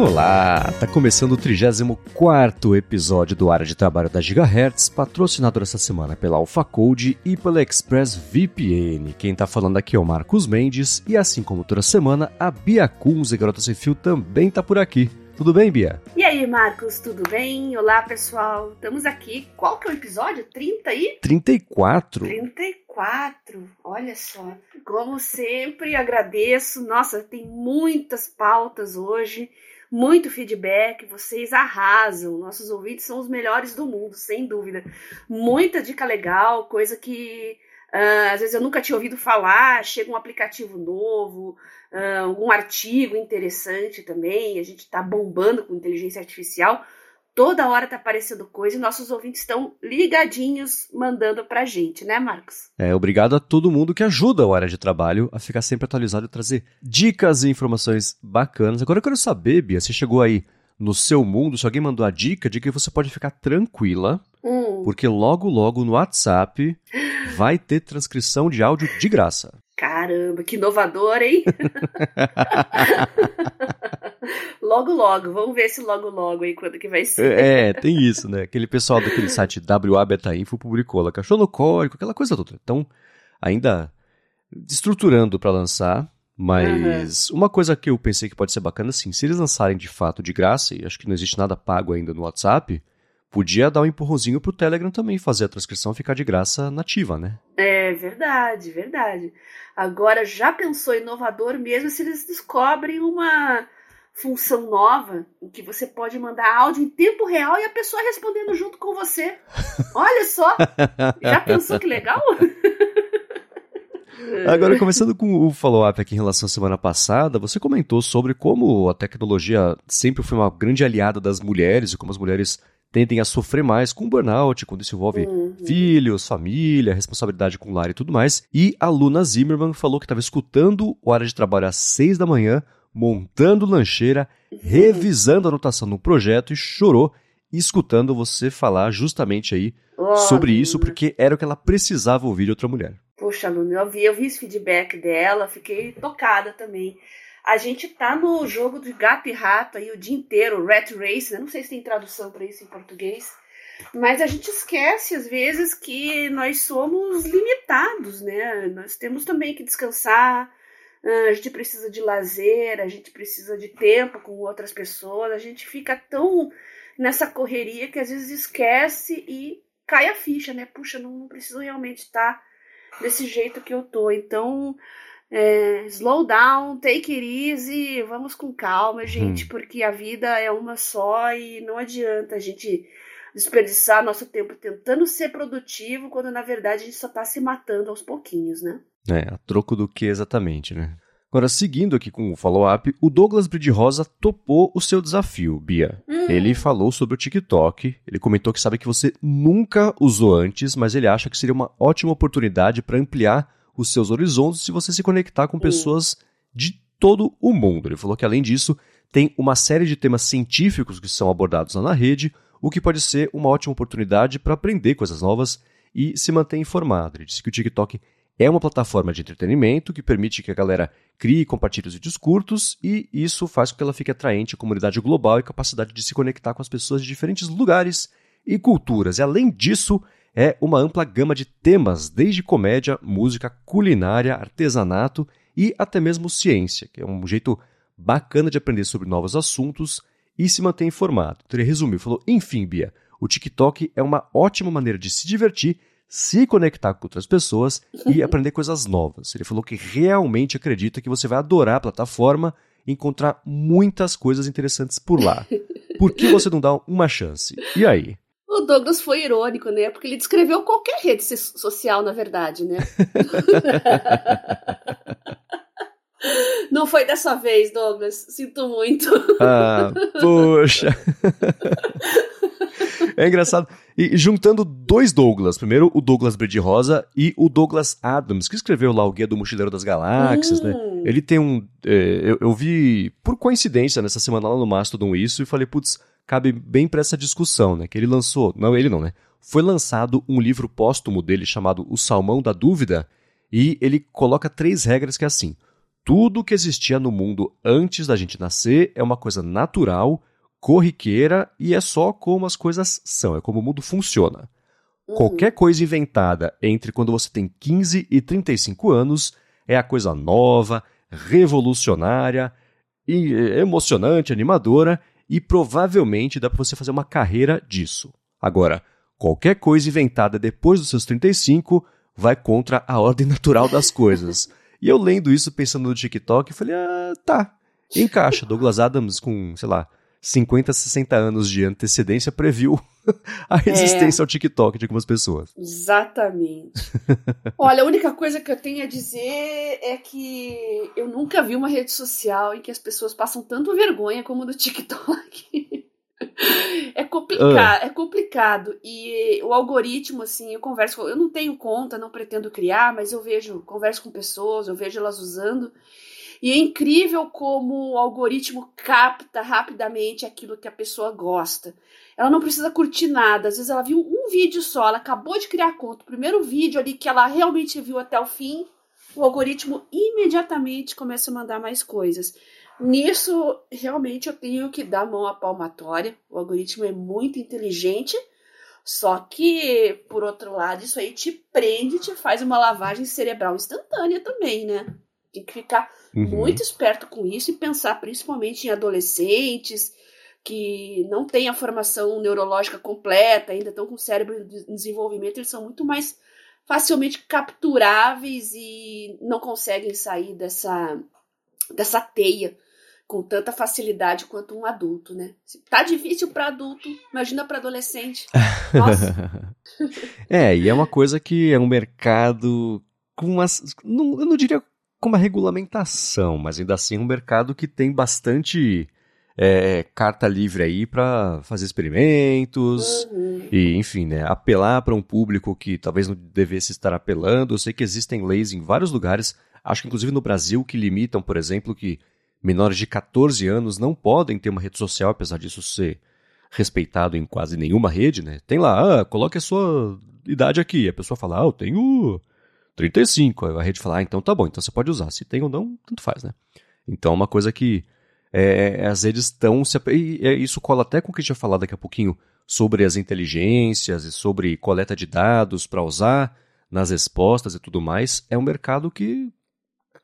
Olá, tá começando o 34 episódio do Área de Trabalho da Gigahertz, patrocinado essa semana pela AlphaCode e pela ExpressVPN. Quem tá falando aqui é o Marcos Mendes e assim como toda semana, a Bia Kunz e Garota Sem Fio também tá por aqui. Tudo bem, Bia? E aí, Marcos, tudo bem? Olá, pessoal. Estamos aqui. Qual que é o episódio? 30 aí? 34. 34. Olha só. Como sempre, agradeço. Nossa, tem muitas pautas hoje, muito feedback. Vocês arrasam. Nossos ouvintes são os melhores do mundo, sem dúvida. Muita dica legal, coisa que uh, às vezes eu nunca tinha ouvido falar. Chega um aplicativo novo uh, algum artigo interessante também. A gente está bombando com inteligência artificial. Toda hora está aparecendo coisa e nossos ouvintes estão ligadinhos mandando para a gente, né, Marcos? É, obrigado a todo mundo que ajuda o área de trabalho a ficar sempre atualizado e trazer dicas e informações bacanas. Agora eu quero saber, Bia, você chegou aí no seu mundo, se alguém mandou a dica de que você pode ficar tranquila, hum. porque logo, logo no WhatsApp vai ter transcrição de áudio de graça. Caramba, que inovador, hein? logo, logo. Vamos ver se logo, logo aí quando que vai ser. É, tem isso, né? Aquele pessoal daquele site WA Beta Info publicou, ela cachou no código, aquela coisa toda. Então, ainda estruturando para lançar, mas uhum. uma coisa que eu pensei que pode ser bacana, assim, se eles lançarem de fato de graça, e acho que não existe nada pago ainda no WhatsApp, podia dar um empurrãozinho pro Telegram também fazer a transcrição ficar de graça nativa, né? É verdade, verdade. Agora, já pensou inovador mesmo se eles descobrem uma função nova em que você pode mandar áudio em tempo real e a pessoa respondendo junto com você. Olha só! Já pensou que legal? Agora, começando com o follow-up aqui em relação à semana passada, você comentou sobre como a tecnologia sempre foi uma grande aliada das mulheres e como as mulheres tendem a sofrer mais com burnout, quando isso envolve uhum. filhos, família, responsabilidade com o lar e tudo mais. E a Luna Zimmerman falou que estava escutando o área de trabalho às seis da manhã, montando lancheira, uhum. revisando a anotação no projeto e chorou escutando você falar justamente aí oh, sobre isso, porque era o que ela precisava ouvir de outra mulher. Poxa, Luna, eu vi, eu vi esse feedback dela, fiquei tocada também a gente tá no jogo de gato e rato aí o dia inteiro, rat race, né? Não sei se tem tradução para isso em português, mas a gente esquece às vezes que nós somos limitados, né? Nós temos também que descansar, a gente precisa de lazer, a gente precisa de tempo com outras pessoas, a gente fica tão nessa correria que às vezes esquece e cai a ficha, né? Puxa, não, não preciso realmente estar desse jeito que eu tô. Então, é, slow down, take it easy, vamos com calma, gente, hum. porque a vida é uma só e não adianta a gente desperdiçar nosso tempo tentando ser produtivo, quando na verdade a gente só está se matando aos pouquinhos, né? É, a troco do que exatamente, né? Agora, seguindo aqui com o follow-up, o Douglas Bride Rosa topou o seu desafio, Bia. Hum. Ele falou sobre o TikTok, ele comentou que sabe que você nunca usou antes, mas ele acha que seria uma ótima oportunidade para ampliar os seus horizontes se você se conectar com pessoas de todo o mundo. Ele falou que, além disso, tem uma série de temas científicos que são abordados lá na rede, o que pode ser uma ótima oportunidade para aprender coisas novas e se manter informado. Ele disse que o TikTok é uma plataforma de entretenimento que permite que a galera crie e compartilhe os vídeos curtos e isso faz com que ela fique atraente à comunidade global e capacidade de se conectar com as pessoas de diferentes lugares e culturas. E além disso, é uma ampla gama de temas, desde comédia, música, culinária, artesanato e até mesmo ciência, que é um jeito bacana de aprender sobre novos assuntos e se manter informado. Então ele resumiu, falou: enfim, Bia, o TikTok é uma ótima maneira de se divertir, se conectar com outras pessoas e aprender coisas novas. Ele falou que realmente acredita que você vai adorar a plataforma e encontrar muitas coisas interessantes por lá. Por que você não dá uma chance? E aí? O Douglas foi irônico, né? Porque ele descreveu qualquer rede social, na verdade, né? Não foi dessa vez, Douglas. Sinto muito. Ah, poxa. É engraçado. E juntando dois Douglas. Primeiro, o Douglas Brede Rosa e o Douglas Adams, que escreveu lá o Guia do Mochileiro das Galáxias, né? hum. né? Ele tem um. É, eu, eu, vi, por coincidência, nessa semana lá no Mastodon isso, e falei, putz, cabe bem para essa discussão, né? Que ele lançou, não ele não, né? Foi lançado um livro póstumo dele chamado O Salmão da Dúvida, e ele coloca três regras que é assim: tudo que existia no mundo antes da gente nascer é uma coisa natural, corriqueira e é só como as coisas são, é como o mundo funciona. Uhum. Qualquer coisa inventada entre quando você tem 15 e 35 anos é a coisa nova, revolucionária, e emocionante, animadora e provavelmente dá para você fazer uma carreira disso. Agora, qualquer coisa inventada depois dos seus 35 vai contra a ordem natural das coisas. e eu lendo isso, pensando no TikTok, falei, ah, tá, encaixa. Douglas Adams com, sei lá, 50, 60 anos de antecedência previu a resistência é, ao TikTok de algumas pessoas. Exatamente. Olha, a única coisa que eu tenho a dizer é que eu nunca vi uma rede social em que as pessoas passam tanto vergonha como no TikTok. É complicado, uh. é complicado. E o algoritmo, assim, eu converso, eu não tenho conta, não pretendo criar, mas eu vejo, converso com pessoas, eu vejo elas usando. E é incrível como o algoritmo capta rapidamente aquilo que a pessoa gosta. Ela não precisa curtir nada. Às vezes ela viu um vídeo só, ela acabou de criar conta, o primeiro vídeo ali que ela realmente viu até o fim, o algoritmo imediatamente começa a mandar mais coisas. Nisso, realmente eu tenho que dar mão à palmatória. O algoritmo é muito inteligente, só que, por outro lado, isso aí te prende, te faz uma lavagem cerebral instantânea também, né? Tem que ficar uhum. muito esperto com isso e pensar principalmente em adolescentes que não têm a formação neurológica completa, ainda estão com o cérebro em desenvolvimento, eles são muito mais facilmente capturáveis e não conseguem sair dessa, dessa teia com tanta facilidade quanto um adulto, né? Tá difícil para adulto, imagina para adolescente. Nossa. é, e é uma coisa que é um mercado com umas, não, eu não diria com uma regulamentação, mas ainda assim é um mercado que tem bastante é, carta livre aí para fazer experimentos uhum. e, enfim, né, apelar para um público que talvez não devesse estar apelando. Eu sei que existem leis em vários lugares, acho que inclusive no Brasil, que limitam, por exemplo, que menores de 14 anos não podem ter uma rede social, apesar disso ser respeitado em quase nenhuma rede, né? Tem lá, ah, coloque a sua idade aqui. A pessoa fala, ah, eu tenho 35. Aí a rede fala, ah, então tá bom, então você pode usar. Se tem ou não, tanto faz, né? Então é uma coisa que é, as redes estão. E é, isso cola até com o que a gente vai falar daqui a pouquinho sobre as inteligências e sobre coleta de dados para usar nas respostas e tudo mais. É um mercado que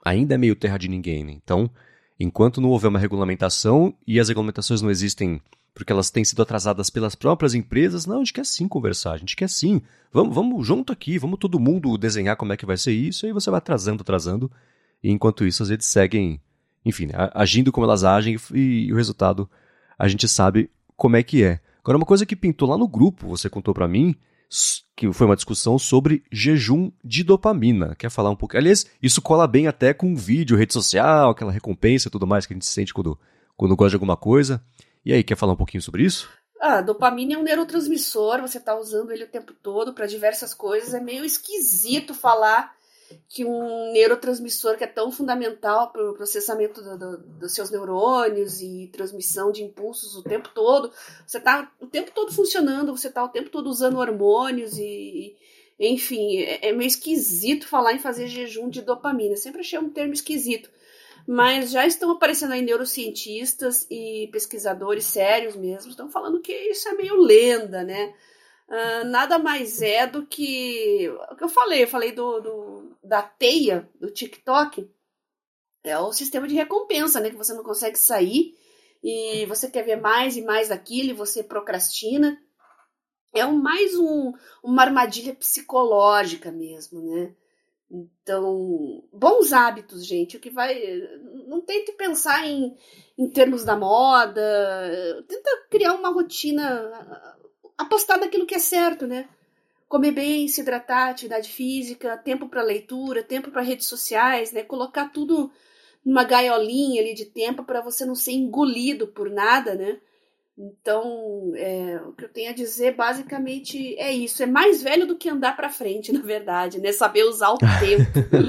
ainda é meio terra de ninguém, né? Então, enquanto não houver uma regulamentação e as regulamentações não existem porque elas têm sido atrasadas pelas próprias empresas. Não, a gente quer sim conversar, a gente quer sim. Vamos, vamos junto aqui, vamos todo mundo desenhar como é que vai ser isso, e aí você vai atrasando, atrasando. E enquanto isso, as redes seguem, enfim, agindo como elas agem, e, e o resultado a gente sabe como é que é. Agora, uma coisa que pintou lá no grupo, você contou para mim, que foi uma discussão sobre jejum de dopamina. Quer falar um pouco? Aliás, isso cola bem até com vídeo, rede social, aquela recompensa e tudo mais que a gente sente quando, quando gosta de alguma coisa. E aí, quer falar um pouquinho sobre isso? Ah, dopamina é um neurotransmissor, você está usando ele o tempo todo para diversas coisas. É meio esquisito falar que um neurotransmissor que é tão fundamental para o processamento do, do, dos seus neurônios e transmissão de impulsos o tempo todo, você está o tempo todo funcionando, você está o tempo todo usando hormônios e, enfim, é, é meio esquisito falar em fazer jejum de dopamina. sempre achei um termo esquisito mas já estão aparecendo aí neurocientistas e pesquisadores sérios mesmo, estão falando que isso é meio lenda, né? Uh, nada mais é do que o que eu falei, eu falei do, do, da teia do TikTok, é o sistema de recompensa, né? Que você não consegue sair e você quer ver mais e mais daquilo e você procrastina. É mais um, uma armadilha psicológica mesmo, né? Então, bons hábitos, gente. O que vai. Não tente pensar em, em termos da moda. Tenta criar uma rotina. Apostar naquilo que é certo, né? Comer bem, se hidratar, atividade física, tempo para leitura, tempo para redes sociais, né? Colocar tudo numa gaiolinha ali de tempo para você não ser engolido por nada, né? Então, é, o que eu tenho a dizer basicamente é isso. É mais velho do que andar para frente, na verdade, né? Saber usar o tempo.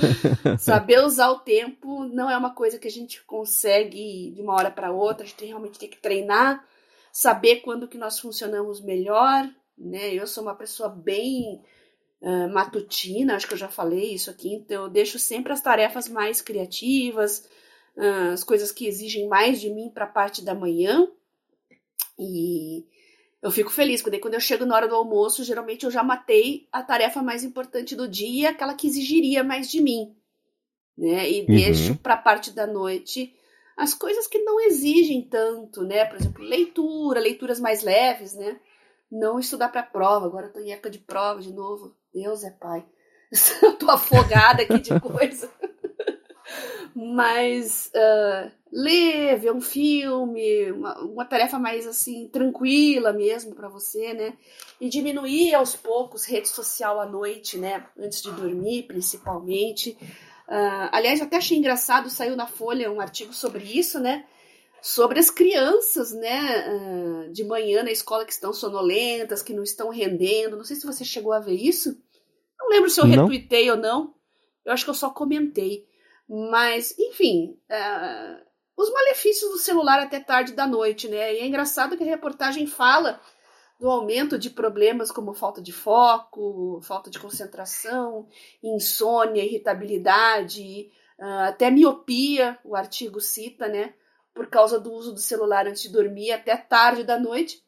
Saber usar o tempo não é uma coisa que a gente consegue de uma hora para outra. A gente realmente tem que treinar, saber quando que nós funcionamos melhor, né? Eu sou uma pessoa bem uh, matutina, acho que eu já falei isso aqui, então eu deixo sempre as tarefas mais criativas, uh, as coisas que exigem mais de mim para a parte da manhã. E eu fico feliz, porque quando eu chego na hora do almoço, geralmente eu já matei a tarefa mais importante do dia, aquela que exigiria mais de mim. Né? E uhum. deixo para a parte da noite as coisas que não exigem tanto, né? Por exemplo, leitura, leituras mais leves, né? Não estudar para prova. Agora eu tô em época de prova de novo. Deus é pai. eu tô afogada aqui de coisa. Mas uh, ler, ver um filme, uma, uma, tarefa mais assim tranquila mesmo para você, né? E diminuir aos poucos rede social à noite, né? Antes de dormir, principalmente. Uh, aliás, até achei engraçado, saiu na Folha um artigo sobre isso, né? Sobre as crianças, né? Uh, de manhã na escola que estão sonolentas, que não estão rendendo. Não sei se você chegou a ver isso. Não lembro se eu não. retuitei ou não. Eu acho que eu só comentei. Mas, enfim, uh, os malefícios do celular até tarde da noite, né? E é engraçado que a reportagem fala do aumento de problemas como falta de foco, falta de concentração, insônia, irritabilidade, uh, até miopia, o artigo cita, né? Por causa do uso do celular antes de dormir até tarde da noite.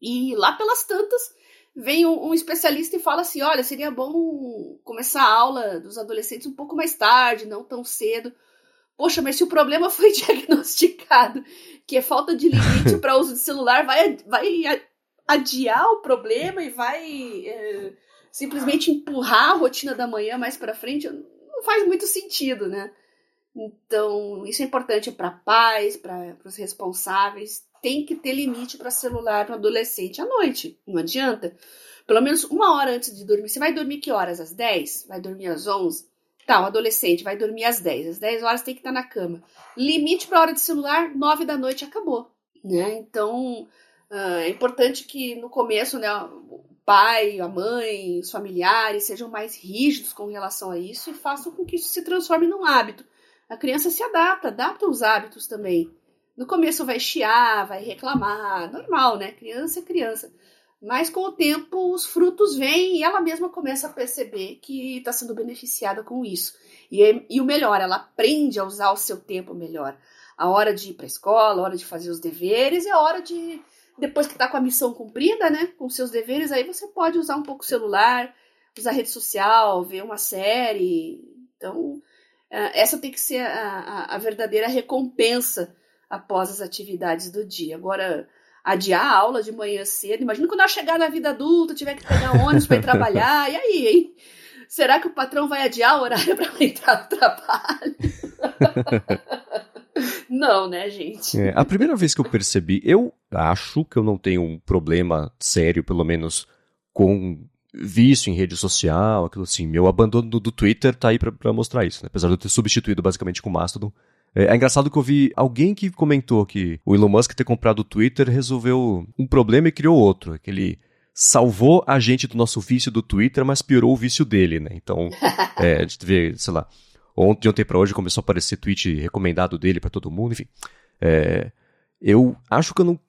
E lá pelas tantas, vem um, um, especialista e fala assim: olha, seria bom começar a aula dos adolescentes um pouco mais tarde, não tão cedo. Poxa, mas se o problema foi diagnosticado, que é falta de limite para uso de celular, vai, vai adiar o problema e vai é, simplesmente empurrar a rotina da manhã mais para frente, não faz muito sentido, né? Então, isso é importante para pais, para os responsáveis. Tem que ter limite para celular no adolescente à noite. Não adianta. Pelo menos uma hora antes de dormir. Você vai dormir que horas? Às 10? Vai dormir às 11? Tá, o adolescente vai dormir às 10. Às 10 horas tem que estar na cama. Limite para hora de celular, 9 da noite acabou. Né? Então, Uh, é importante que no começo, né, o pai, a mãe, os familiares sejam mais rígidos com relação a isso e façam com que isso se transforme num hábito. A criança se adapta, adapta os hábitos também. No começo vai chiar, vai reclamar, normal, né? Criança é criança. Mas com o tempo os frutos vêm e ela mesma começa a perceber que está sendo beneficiada com isso. E, e o melhor, ela aprende a usar o seu tempo melhor. A hora de ir para a escola, a hora de fazer os deveres e a hora de depois que está com a missão cumprida, né, com seus deveres, aí você pode usar um pouco o celular, usar rede social, ver uma série. Então, é, essa tem que ser a, a, a verdadeira recompensa após as atividades do dia. Agora, adiar a aula de manhã cedo, imagina quando eu chegar na vida adulta, tiver que pegar ônibus para ir trabalhar, e aí, hein? Será que o patrão vai adiar o horário para entrar no trabalho? Não, né, gente? É, a primeira vez que eu percebi, eu acho que eu não tenho um problema sério, pelo menos, com vício em rede social, aquilo assim. Meu abandono do, Twitter tá aí para mostrar isso, né? Apesar de eu ter substituído basicamente com o Mastodon. É, é, engraçado que eu vi alguém que comentou que o Elon Musk ter comprado o Twitter resolveu um problema e criou outro. Que ele salvou a gente do nosso vício do Twitter, mas piorou o vício dele, né? Então, é, a gente vê, sei lá, Ontem, de ontem para hoje começou a aparecer tweet recomendado dele para todo mundo, enfim. É, eu acho que eu não,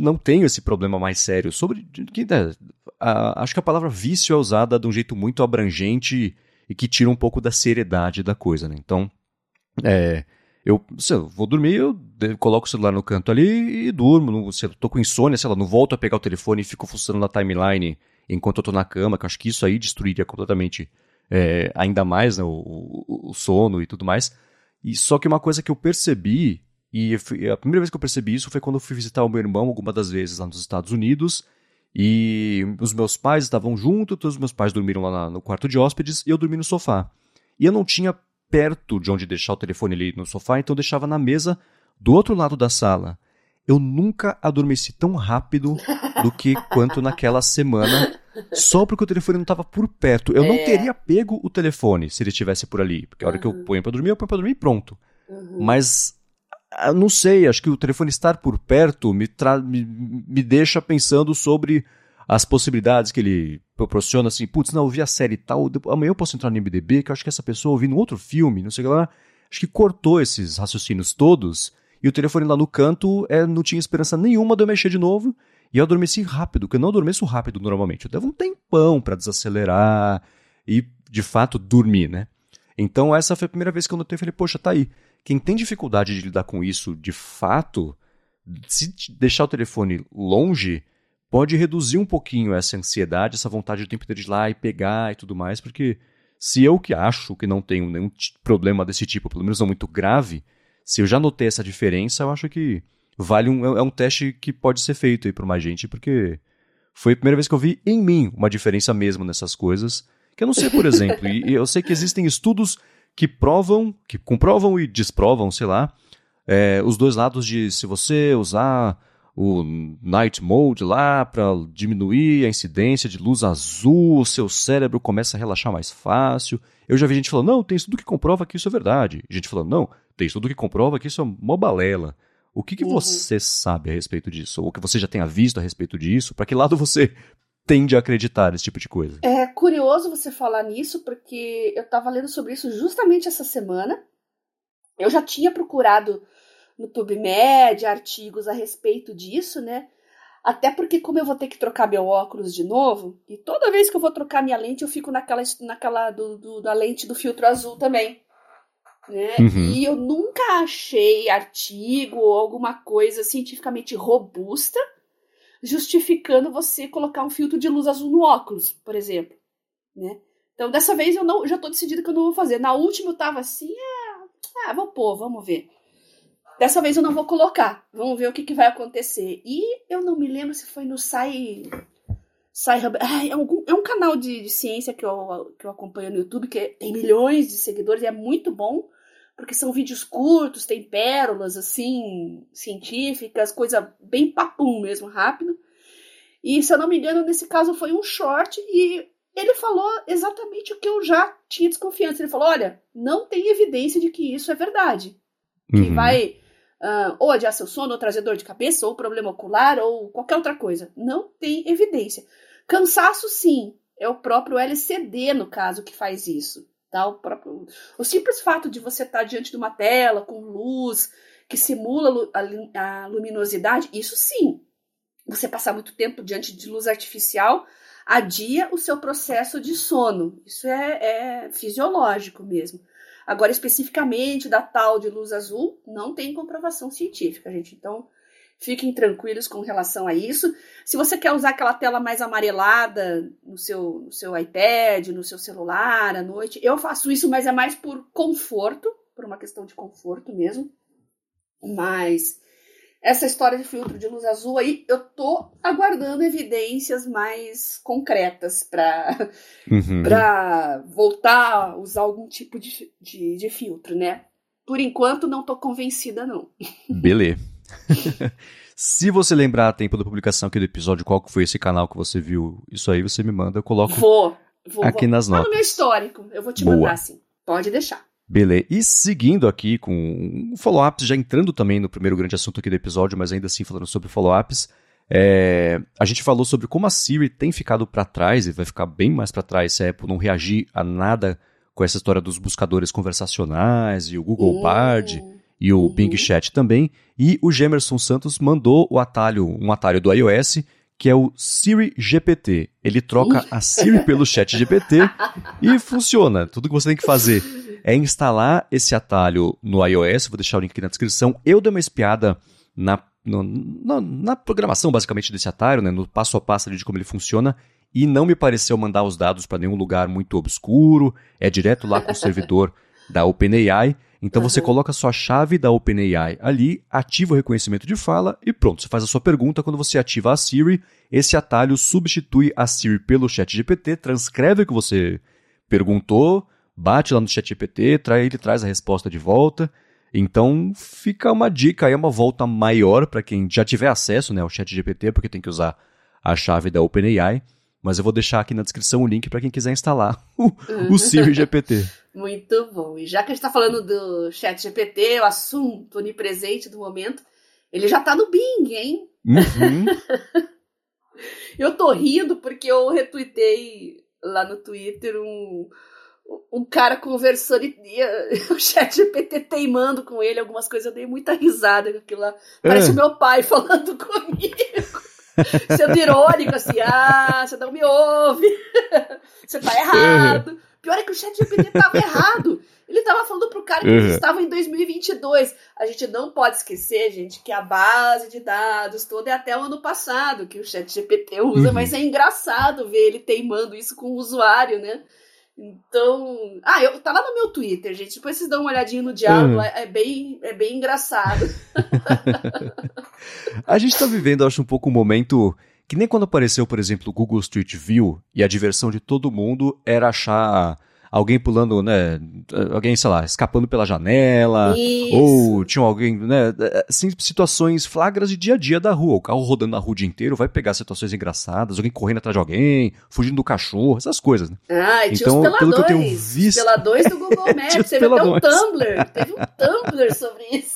não tenho esse problema mais sério sobre. Que, né, a, acho que a palavra vício é usada de um jeito muito abrangente e que tira um pouco da seriedade da coisa, né? Então, é, eu, se eu vou dormir, eu coloco o celular no canto ali e durmo. Não, se eu tô com insônia, sei lá, não volto a pegar o telefone e fico funcionando na timeline enquanto eu tô na cama, que eu acho que isso aí destruiria completamente é, ainda mais né, o, o, o, sono e tudo mais. E só que uma coisa que eu percebi, e a primeira vez que eu percebi isso foi quando eu fui visitar o meu irmão alguma das vezes lá nos Estados Unidos. E os meus pais estavam juntos, todos os meus pais dormiram lá no quarto de hóspedes e eu dormi no sofá. E eu não tinha perto de onde deixar o telefone ali no sofá, então eu deixava na mesa do outro lado da sala. Eu nunca adormeci tão rápido do que quanto naquela semana só porque o telefone não estava por perto. Eu é. não teria pego o telefone se ele estivesse por ali. Porque a hora uhum. que eu ponho para dormir, eu ponho para dormir e pronto. Uhum. Mas, ah, não sei, acho que o telefone estar por perto me, me, me deixa pensando sobre as possibilidades que ele proporciona, assim, putz, não, eu vi a série tal, amanhã eu posso entrar no MDB, que eu acho que essa pessoa ouvindo outro filme, não sei o que lá. Acho que cortou esses raciocínios todos, e o telefone lá no canto é, não tinha esperança nenhuma de eu mexer de novo, E eu adormeci rápido, que eu não adormeço rápido normalmente. Eu devo um tempão para desacelerar e, de fato, dormir, né? Então, essa foi a primeira vez que eu notei. Eu falei, poxa, tá aí. Quem tem dificuldade de lidar com isso, de fato, se deixar o telefone longe, pode reduzir um pouquinho essa ansiedade, essa vontade de tempo de ir lá e pegar e tudo mais, porque se eu que acho que não tenho nenhum problema desse tipo, pelo menos não muito grave, se eu já notei essa diferença, eu acho que vale um, é um teste que pode ser feito aí por mais gente, porque foi a primeira vez que eu vi em mim uma diferença mesmo nessas coisas. Que eu não sei, por exemplo, e, e eu sei que existem estudos que provam, que comprovam e desprovam, sei lá, é, os dois lados de se você usar o night mode lá para diminuir a incidência de luz azul, o seu cérebro começa a relaxar mais fácil. Eu já vi gente falando, não, tem estudo que comprova que isso é verdade. Gente falando, não, tem estudo que comprova que isso é mó balela. O que, que uhum. você sabe a respeito disso? Ou que você já tenha visto a respeito disso? Para que lado você tende a acreditar nesse tipo de coisa? É curioso você falar nisso, porque eu estava lendo sobre isso justamente essa semana. Eu já tinha procurado no PubMed artigos a respeito disso, né? Até porque, como eu vou ter que trocar meu óculos de novo, e toda vez que eu vou trocar minha lente, eu fico naquela, naquela do, do da lente do filtro azul também né? Uhum. E eu nunca achei artigo ou alguma coisa cientificamente robusta justificando você colocar um filtro de luz azul no óculos, por exemplo, né? Então, dessa vez eu não, já tô decidida que eu não vou fazer. Na última eu tava assim, ah, ah vou pôr, vamos ver. Dessa vez eu não vou colocar. Vamos ver o que, que vai acontecer. E eu não me lembro se foi no Sai. Sai ah, é, um, é um canal de, de, ciência que eu, que eu acompanho no YouTube, que tem milhões de seguidores e é muito bom porque são vídeos curtos, tem pérolas assim, científicas, coisa bem papum mesmo, rápido. E se eu não me engano, nesse caso foi um short e ele falou exatamente o que eu já tinha desconfiança. Ele falou: olha, não tem evidência de que isso é verdade. Uhum. Que vai uh, ou adiar seu sono, ou trazer dor de cabeça, ou problema ocular, ou qualquer outra coisa. Não tem evidência. Cansaço, sim. É o próprio LCD, no caso, que faz isso. Tá? O, próprio, o simples fato de você estar diante de uma tela com luz que simula a, a luminosidade, isso sim. Você passar muito tempo diante de luz artificial adia o seu processo de sono. Isso é, é fisiológico mesmo. Agora, especificamente da tal de luz azul, não tem comprovação científica, gente. Então, Fiquem tranquilos com relação a isso. Se você quer usar aquela tela mais amarelada no seu, no seu iPad, no seu celular à noite, eu faço isso, mas é mais por conforto, por uma questão de conforto mesmo. Mas essa história de filtro de luz azul aí, eu tô aguardando evidências mais concretas para uhum. voltar a usar algum tipo de, de, de filtro, né? Por enquanto, não tô convencida, não. Beleza. Se você lembrar a tempo da publicação aqui do episódio, qual foi esse canal que você viu, isso aí você me manda, eu coloco vou, vou, aqui vou. nas notas. Tá no meu histórico, eu vou te Boa. mandar sim. Pode deixar. Beleza. E seguindo aqui com um follow-ups, já entrando também no primeiro grande assunto aqui do episódio, mas ainda assim falando sobre follow-ups, é, a gente falou sobre como a Siri tem ficado para trás e vai ficar bem mais para trás se a Apple não reagir a nada com essa história dos buscadores conversacionais e o Google hum. Bard e o uhum. Bing Chat também. E o Gemerson Santos mandou o atalho, um atalho do iOS, que é o Siri GPT. Ele troca a Siri pelo Chat GPT e funciona. Tudo que você tem que fazer é instalar esse atalho no iOS. Vou deixar o link aqui na descrição. Eu dei uma espiada na, no, na, na, programação, basicamente, desse atalho, né, no passo a passo de como ele funciona. E não me pareceu mandar os dados para nenhum lugar muito obscuro. É direto lá com o servidor da OpenAI. Então uhum. você coloca a sua chave da OpenAI ali, ativa o reconhecimento de fala e pronto, você faz a sua pergunta. Quando você ativa a Siri, esse atalho substitui a Siri pelo ChatGPT, transcreve o que você perguntou, bate lá no ChatGPT, ele traz a resposta de volta. Então fica uma dica aí, uma volta maior para quem já tiver acesso né, ao ChatGPT, porque tem que usar a chave da OpenAI. Mas eu vou deixar aqui na descrição o link para quem quiser instalar o, o Siri GPT. Muito bom. E já que a gente está falando do Chat GPT, o assunto onipresente do momento, ele já está no Bing, hein? Uhum. eu tô rindo porque eu retuitei lá no Twitter um, um cara conversando e, e o chat GPT teimando com ele algumas coisas, eu dei muita risada com aquilo lá. Parece é. meu pai falando comigo. Sendo irônico, assim, ah, você não me ouve, você tá errado. Pior é que o chat GPT tava errado. Ele tava falando pro cara que uhum. estava em 2022. A gente não pode esquecer, gente, que a base de dados toda é até o ano passado que o chat GPT usa, uhum. mas é engraçado ver ele teimando isso com o usuário, né? Então. Ah, eu, tá lá no meu Twitter, gente. Depois vocês dão uma olhadinha no diálogo. Uhum. É, é, bem, é bem engraçado. a gente tá vivendo, acho, um pouco um momento que nem quando apareceu, por exemplo, o Google Street View e a diversão de todo mundo era achar alguém pulando, né? Alguém, sei lá, escapando pela janela. Isso. Ou tinha alguém, né? Assim, situações flagras de dia a dia da rua. O carro rodando na rua o dia inteiro vai pegar situações engraçadas, alguém correndo atrás de alguém, fugindo do cachorro, essas coisas, né? Ah, e então, tinha pelo que eu tenho visto. Peladores do Google Maps. Teve até um Tumblr. Teve um Tumblr sobre isso.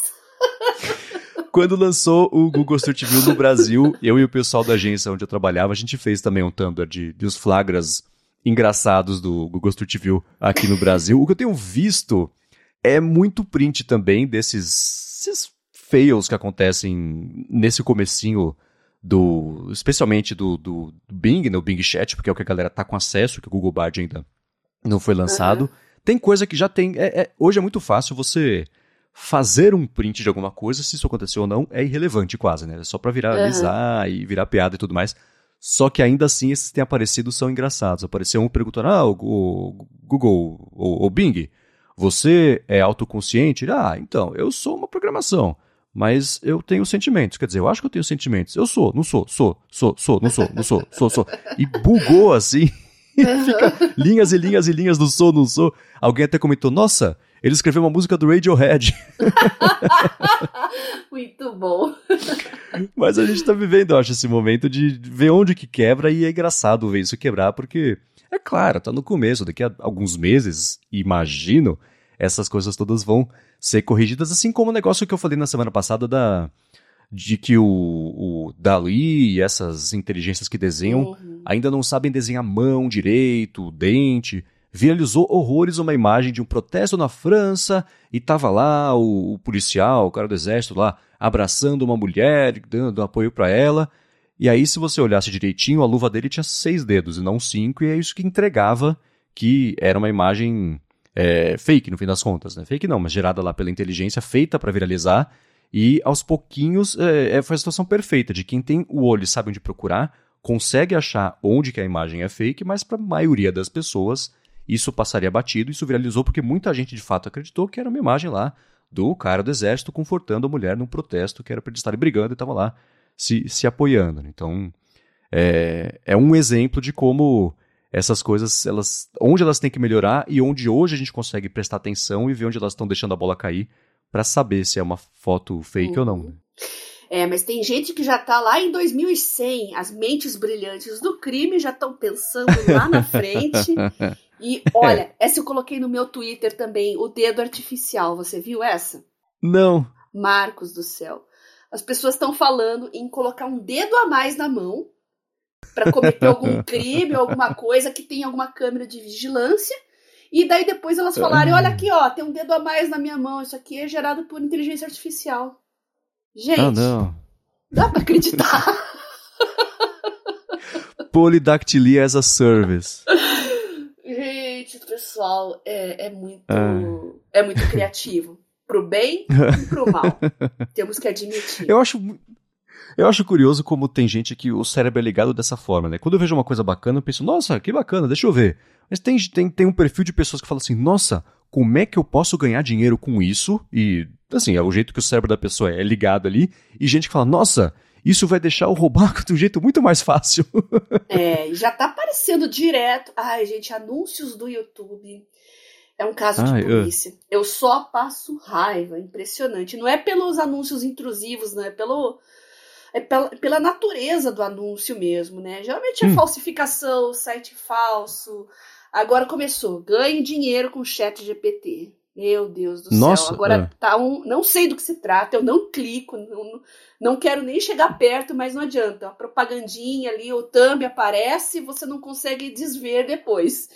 Quando lançou o Google Street View no Brasil, eu e o pessoal da agência onde eu trabalhava, a gente fez também um Tumblr de, de os flagras engraçados do Google Street View aqui no Brasil. O que eu tenho visto é muito print também desses, fails que acontecem nesse comecinho do, especialmente do, do, do Bing, né, o Bing Chat, porque é o que a galera tá com acesso, que o Google Bard ainda não foi lançado. Uhum. Tem coisa que já tem, é, é, hoje é muito fácil você fazer um print de alguma coisa, se isso aconteceu ou não, é irrelevante quase, né? É só pra viralizar uhum. e virar piada e tudo mais. Só que ainda assim esses que têm aparecido são engraçados. Apareceu um perguntando, ah, o, Google, o, o Bing, você é autoconsciente? Ah, então, eu sou uma programação, mas eu tenho sentimentos. Quer dizer, eu acho que eu tenho sentimentos. Eu sou, não sou, sou, sou, sou, não sou, não sou, sou, sou. E bugou assim. Fica linhas e linhas e linhas do sou, não sou. Alguém até comentou, nossa, ele escreveu uma música do Radiohead. Muito bom. Mas a gente tá vivendo, eu acho, esse momento de ver onde que quebra e é engraçado ver isso quebrar, porque, é claro, tá no começo, daqui a alguns meses, imagino, essas coisas todas vão ser corrigidas, assim como o negócio que eu falei na semana passada da de que o, o Dali e essas inteligências que desenham uhum. ainda não sabem desenhar mão direito, dente viralizou horrores uma imagem de um protesto na França e tava lá o, o policial, o cara do exército lá, abraçando uma mulher, dando apoio para ela. E aí, se você olhasse direitinho, a luva dele tinha seis dedos e não cinco, e é isso que entregava que era uma imagem é, fake, no fim das contas. Né? Fake não, mas gerada lá pela inteligência, feita para viralizar. E aos pouquinhos é, é, foi a situação perfeita de quem tem o olho e sabe onde procurar, consegue achar onde que a imagem é fake, mas para a maioria das pessoas isso passaria batido, isso viralizou porque muita gente de fato acreditou que era uma imagem lá do cara do exército confortando a mulher num protesto que era para eles estarem brigando e estavam lá se, se apoiando. Então, é, é um exemplo de como essas coisas, elas, onde elas têm que melhorar e onde hoje a gente consegue prestar atenção e ver onde elas estão deixando a bola cair para saber se é uma foto fake uhum. ou não. Né? É, mas tem gente que já tá lá em 2100, as mentes brilhantes do crime já estão pensando lá na frente E olha, essa eu coloquei no meu Twitter também, o dedo artificial. Você viu essa? Não. Marcos do céu. As pessoas estão falando em colocar um dedo a mais na mão para cometer algum crime ou alguma coisa que tem alguma câmera de vigilância. E daí depois elas falarem: olha aqui, ó, tem um dedo a mais na minha mão. Isso aqui é gerado por inteligência artificial. Gente, ah, não. dá para acreditar. Polydactylia as a service pessoal é, é muito é. é muito criativo. Pro bem e pro mal. Temos que admitir. Eu acho, eu acho curioso como tem gente que o cérebro é ligado dessa forma, né? Quando eu vejo uma coisa bacana, eu penso, nossa, que bacana, deixa eu ver. Mas tem, tem, tem um perfil de pessoas que falam assim, nossa, como é que eu posso ganhar dinheiro com isso? E, assim, é o jeito que o cérebro da pessoa é ligado ali. E gente que fala, nossa, isso vai deixar o roubar de um jeito muito mais fácil. é, já tá aparecendo direto. Ai, gente, anúncios do YouTube. É um caso de Ai, polícia. Eu... eu só passo raiva, impressionante. Não é pelos anúncios intrusivos, não é pelo é pela, pela natureza do anúncio mesmo, né? Geralmente é hum. falsificação, site falso. Agora começou, ganhe dinheiro com chat GPT. Meu Deus do Nossa, céu. Agora é. tá um. Não sei do que se trata, eu não clico, não, não quero nem chegar perto, mas não adianta. A propagandinha ali, o thumb aparece e você não consegue desver depois.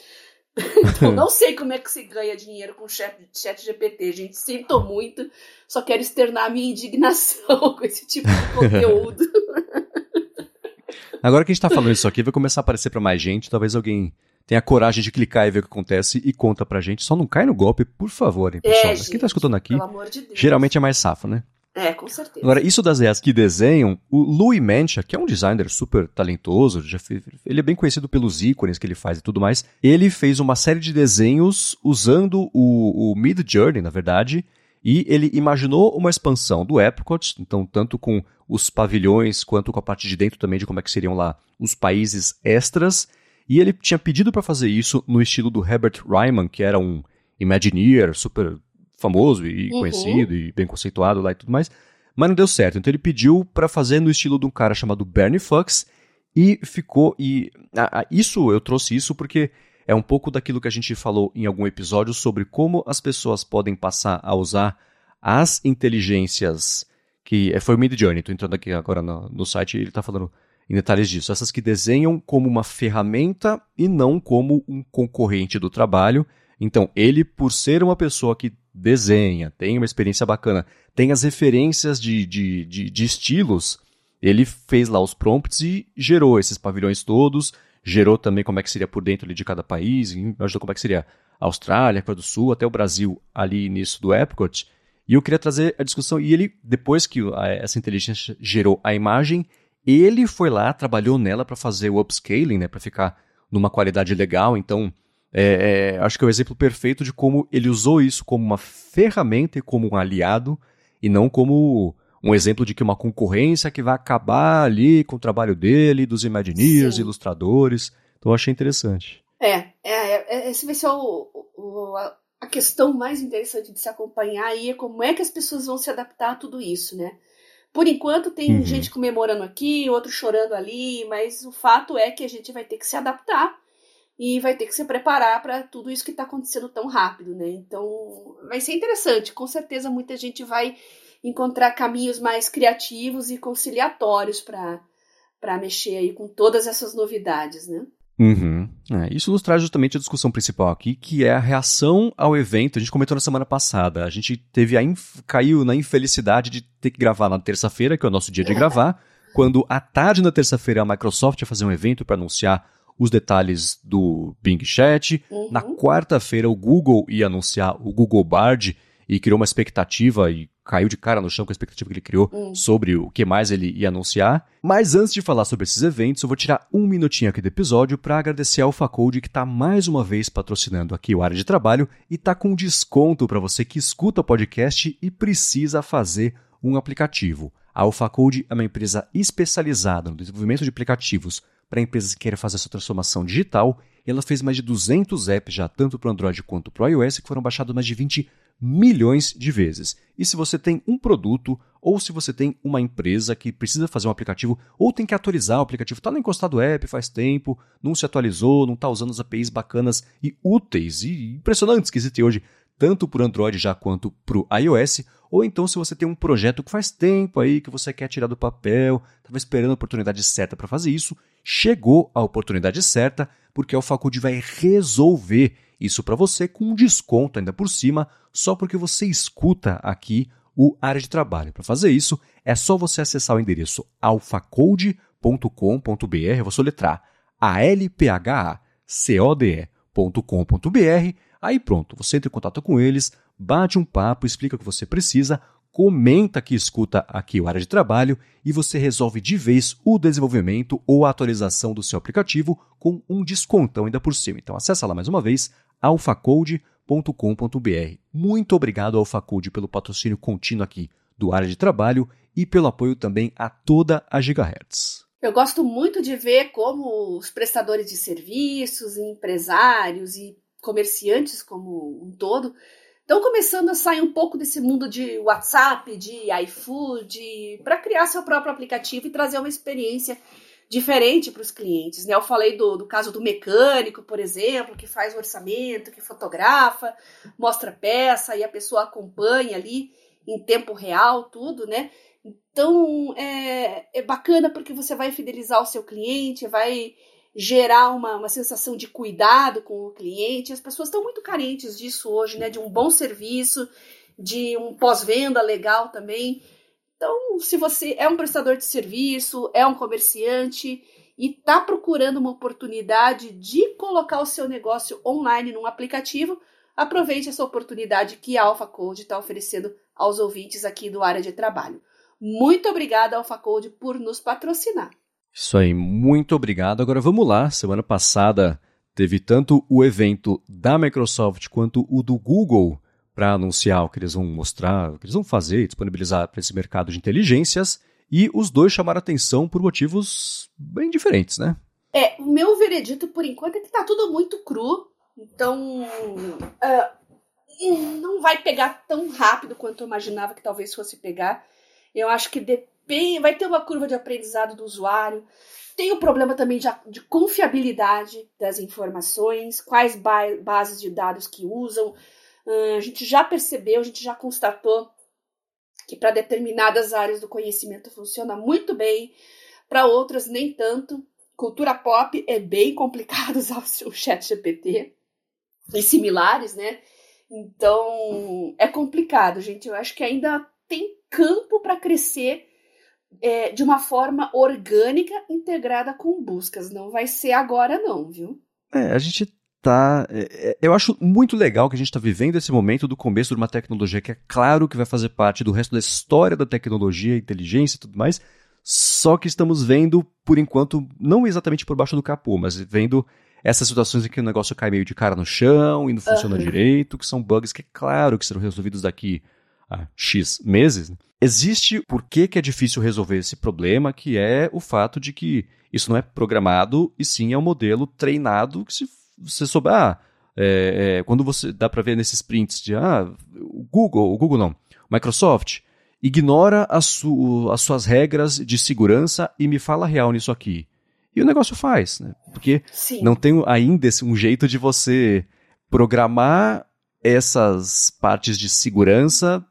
então não sei como é que se ganha dinheiro com chat, chat GPT, gente. Sinto muito. Só quero externar minha indignação com esse tipo de conteúdo. Agora que a gente tá falando isso aqui, vai começar a aparecer para mais gente. Talvez alguém tenha coragem de clicar e ver o que acontece e conta pra gente. Só não cai no golpe, por favor, hein, pessoal. É, Mas quem tá escutando aqui, de geralmente é mais safo, né? É, com certeza. Agora, isso das EAs que desenham, o Louis Mancha, que é um designer super talentoso, já fez, ele é bem conhecido pelos ícones que ele faz e tudo mais, ele fez uma série de desenhos usando o, o Mid Journey, na verdade, e ele imaginou uma expansão do Epcot, então tanto com os pavilhões quanto com a parte de dentro também de como é que seriam lá os países extras, e ele tinha pedido para fazer isso no estilo do Herbert Ryman, que era um Imagineer super famoso e uhum. conhecido e bem conceituado lá e tudo mais, mas não deu certo. Então ele pediu para fazer no estilo de um cara chamado Bernie Fox e ficou e a, a, isso eu trouxe isso porque é um pouco daquilo que a gente falou em algum episódio sobre como as pessoas podem passar a usar as inteligências que é, foi o Mid Journey, estou entrando aqui agora no, no site e ele está falando em detalhes disso. Essas que desenham como uma ferramenta e não como um concorrente do trabalho. Então, ele, por ser uma pessoa que desenha, tem uma experiência bacana, tem as referências de, de, de, de estilos, ele fez lá os prompts e gerou esses pavilhões todos, gerou também como é que seria por dentro de cada país, imaginou como é que seria a Austrália, a África do Sul, até o Brasil ali nisso do Epcot. E eu queria trazer a discussão, e ele, depois que essa inteligência gerou a imagem, ele foi lá, trabalhou nela para fazer o upscaling, né, para ficar numa qualidade legal. Então, é, é, acho que é o exemplo perfeito de como ele usou isso como uma ferramenta e como um aliado, e não como um exemplo de que uma concorrência que vai acabar ali com o trabalho dele, dos Imagineers, Sim. ilustradores. Então, eu achei interessante. É, é, é, esse vai ser o, o, a questão mais interessante de se acompanhar aí, é como é que as pessoas vão se adaptar a tudo isso, né? Por enquanto tem uhum. gente comemorando aqui, outro chorando ali, mas o fato é que a gente vai ter que se adaptar e vai ter que se preparar para tudo isso que está acontecendo tão rápido, né? Então vai ser interessante. Com certeza muita gente vai encontrar caminhos mais criativos e conciliatórios para para mexer aí com todas essas novidades, né? Uhum. É, isso nos traz justamente a discussão principal aqui, que é a reação ao evento. A gente comentou na semana passada. A gente teve a caiu na infelicidade de ter que gravar na terça-feira, que é o nosso dia de gravar, quando à tarde na terça-feira a Microsoft ia fazer um evento para anunciar os detalhes do Bing Chat. Uhum. Na quarta-feira o Google ia anunciar o Google Bard e criou uma expectativa e caiu de cara no chão com a expectativa que ele criou hum. sobre o que mais ele ia anunciar. Mas antes de falar sobre esses eventos, eu vou tirar um minutinho aqui do episódio para agradecer ao Facode que está mais uma vez patrocinando aqui o área de trabalho e está com desconto para você que escuta o podcast e precisa fazer um aplicativo. A AlphaCode é uma empresa especializada no desenvolvimento de aplicativos para empresas que querem fazer essa transformação digital. E ela fez mais de 200 apps já, tanto para o Android quanto para o iOS, que foram baixados mais de 20 milhões de vezes. E se você tem um produto ou se você tem uma empresa que precisa fazer um aplicativo ou tem que atualizar o aplicativo, está no encostado app faz tempo, não se atualizou, não está usando as APIs bacanas e úteis e impressionantes que existem hoje, tanto para o Android já quanto para o iOS, ou então se você tem um projeto que faz tempo aí que você quer tirar do papel, estava esperando a oportunidade certa para fazer isso, chegou a oportunidade certa, porque a Faculdade vai resolver isso para você com um desconto ainda por cima, só porque você escuta aqui o área de trabalho. Para fazer isso, é só você acessar o endereço alfacode.com.br, eu vou soletrar alphacode.com.br, aí pronto, você entra em contato com eles, bate um papo, explica o que você precisa, comenta que escuta aqui o área de trabalho e você resolve de vez o desenvolvimento ou a atualização do seu aplicativo com um descontão ainda por cima. Então acessa lá mais uma vez alfacode.com.br. Muito obrigado AlphaCode pelo patrocínio contínuo aqui do área de trabalho e pelo apoio também a toda a Gigahertz. Eu gosto muito de ver como os prestadores de serviços, empresários e comerciantes como um todo estão começando a sair um pouco desse mundo de WhatsApp, de iFood, para criar seu próprio aplicativo e trazer uma experiência diferente para os clientes. Né? Eu falei do, do caso do mecânico, por exemplo, que faz o orçamento, que fotografa, mostra peça e a pessoa acompanha ali em tempo real tudo, né? Então é, é bacana porque você vai fidelizar o seu cliente, vai gerar uma, uma sensação de cuidado com o cliente. As pessoas estão muito carentes disso hoje, né? De um bom serviço, de um pós-venda legal também. Então, se você é um prestador de serviço, é um comerciante e está procurando uma oportunidade de colocar o seu negócio online num aplicativo, aproveite essa oportunidade que a Alpha Code está oferecendo aos ouvintes aqui do área de trabalho. Muito obrigada, Alpha Code, por nos patrocinar. Isso aí, muito obrigado. Agora vamos lá. Semana passada teve tanto o evento da Microsoft quanto o do Google para anunciar o que eles vão mostrar, o que eles vão fazer disponibilizar para esse mercado de inteligências. E os dois chamaram atenção por motivos bem diferentes, né? É, o meu veredito por enquanto é que tá tudo muito cru. Então, uh, não vai pegar tão rápido quanto eu imaginava que talvez fosse pegar. Eu acho que vai ter uma curva de aprendizado do usuário. Tem o problema também de, de confiabilidade das informações, quais ba bases de dados que usam. Uh, a gente já percebeu, a gente já constatou que para determinadas áreas do conhecimento funciona muito bem, para outras nem tanto. Cultura pop é bem complicado usar o chat GPT e similares, né? Então é complicado, gente. Eu acho que ainda tem campo para crescer é, de uma forma orgânica integrada com buscas. Não vai ser agora, não, viu? É, a gente tá. É, é, eu acho muito legal que a gente está vivendo esse momento do começo de uma tecnologia que é claro que vai fazer parte do resto da história da tecnologia, inteligência e tudo mais. Só que estamos vendo, por enquanto, não exatamente por baixo do capô, mas vendo essas situações em que o negócio cai meio de cara no chão e não funciona uhum. direito, que são bugs que é claro que serão resolvidos daqui a X meses. Né? Existe por que, que é difícil resolver esse problema, que é o fato de que isso não é programado e sim é um modelo treinado que se você souber, ah, é, é, quando você dá para ver nesses prints de ah, o Google, o Google não, Microsoft, ignora as, su, as suas regras de segurança e me fala real nisso aqui. E o negócio faz, né? Porque Sim. não tem ainda um jeito de você programar essas partes de segurança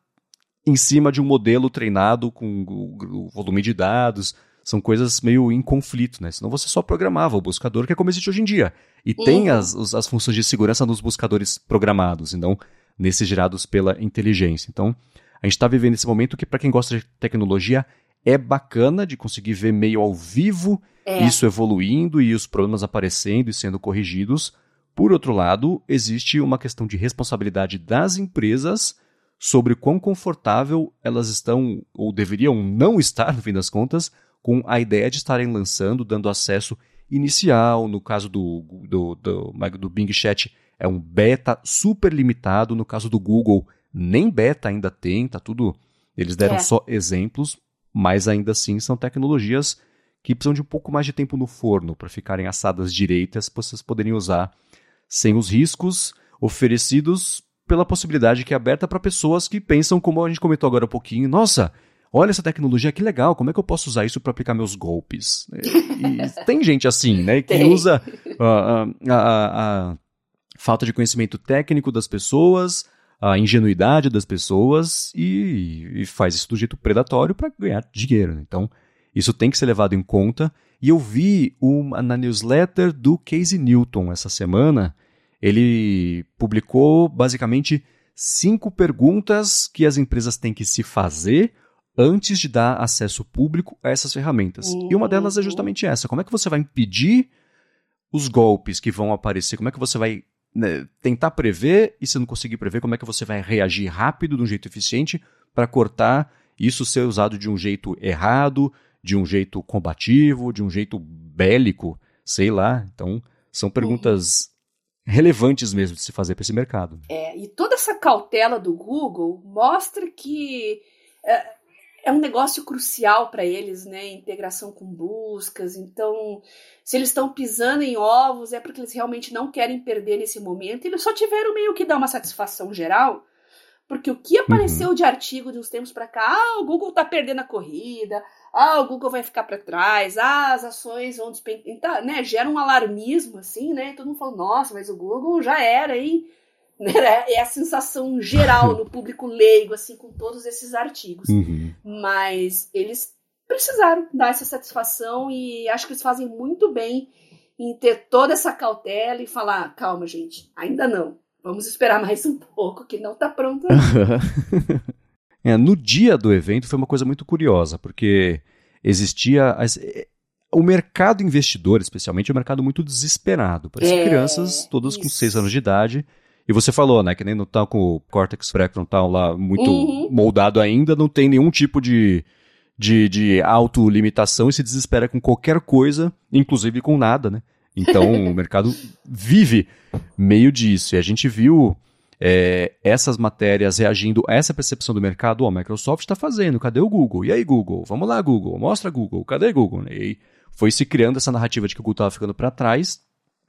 em cima de um modelo treinado com o volume de dados, são coisas meio em conflito, né? Senão você só programava o buscador, que é como existe hoje em dia. E tem as, as funções de segurança nos buscadores programados, e não nesses gerados pela inteligência. Então, a gente está vivendo esse momento que, para quem gosta de tecnologia, é bacana de conseguir ver meio ao vivo é. isso evoluindo e os problemas aparecendo e sendo corrigidos. Por outro lado, existe uma questão de responsabilidade das empresas sobre quão confortável elas estão ou deveriam não estar, no fim das contas, com a ideia de estarem lançando, dando acesso inicial. No caso do, do, do, do Bing Chat, é um beta super limitado. No caso do Google, nem beta ainda tem, tá tudo. Eles deram é. só exemplos, mas ainda assim são tecnologias que precisam de um pouco mais de tempo no forno para ficarem assadas direitas, para vocês poderem usar sem os riscos oferecidos pela possibilidade que é aberta para pessoas que pensam, como a gente comentou agora um pouquinho, nossa, olha essa tecnologia que legal, como é que eu posso usar isso para aplicar meus golpes? E, tem gente assim, né, que tem. usa a, a, a, falta de conhecimento técnico das pessoas, a ingenuidade das pessoas e, e faz isso do jeito predatório para ganhar dinheiro. Né? Então, isso tem que ser levado em conta. E eu vi uma, na newsletter do Casey Newton essa semana, ele publicou basicamente cinco perguntas que as empresas têm que se fazer antes de dar acesso público a essas ferramentas. Uhum. E uma delas é justamente essa: como é que você vai impedir os golpes que vão aparecer? Como é que você vai né, tentar prever e se não conseguir prever, como é que você vai reagir rápido, de um jeito eficiente, para cortar isso ser usado de um jeito errado, de um jeito combativo, de um jeito bélico, sei lá. Então, são perguntas uhum. Relevantes mesmo de se fazer para esse mercado. É, e toda essa cautela do Google mostra que. É é um negócio crucial para eles, né? Integração com buscas. Então, se eles estão pisando em ovos, é porque eles realmente não querem perder nesse momento. Eles só tiveram meio que dar uma satisfação geral, porque o que apareceu uhum. de artigo de uns tempos para cá, ah, o Google está perdendo a corrida, ah, o Google vai ficar para trás, ah, as ações vão despencar, então, né? Gera um alarmismo assim, né? Todo mundo falou, nossa, mas o Google já era, hein? Né? É a sensação geral no público leigo, assim, com todos esses artigos. Uhum. Mas eles precisaram dar essa satisfação e acho que eles fazem muito bem em ter toda essa cautela e falar: calma, gente, ainda não. Vamos esperar mais um pouco, que não está pronto. é, no dia do evento foi uma coisa muito curiosa, porque existia. As, o mercado investidor, especialmente, é um mercado muito desesperado. Parece é, crianças, todas isso. com 6 anos de idade. E você falou, né, que nem não tá com o córtex pré-frontal lá muito uhum. moldado ainda, não tem nenhum tipo de, de, de autolimitação e se desespera com qualquer coisa, inclusive com nada, né? Então o mercado vive meio disso. E a gente viu é, essas matérias reagindo a essa percepção do mercado. Oh, a Microsoft está fazendo, cadê o Google? E aí, Google? Vamos lá, Google, mostra Google, cadê Google? E foi se criando essa narrativa de que o Google estava ficando para trás.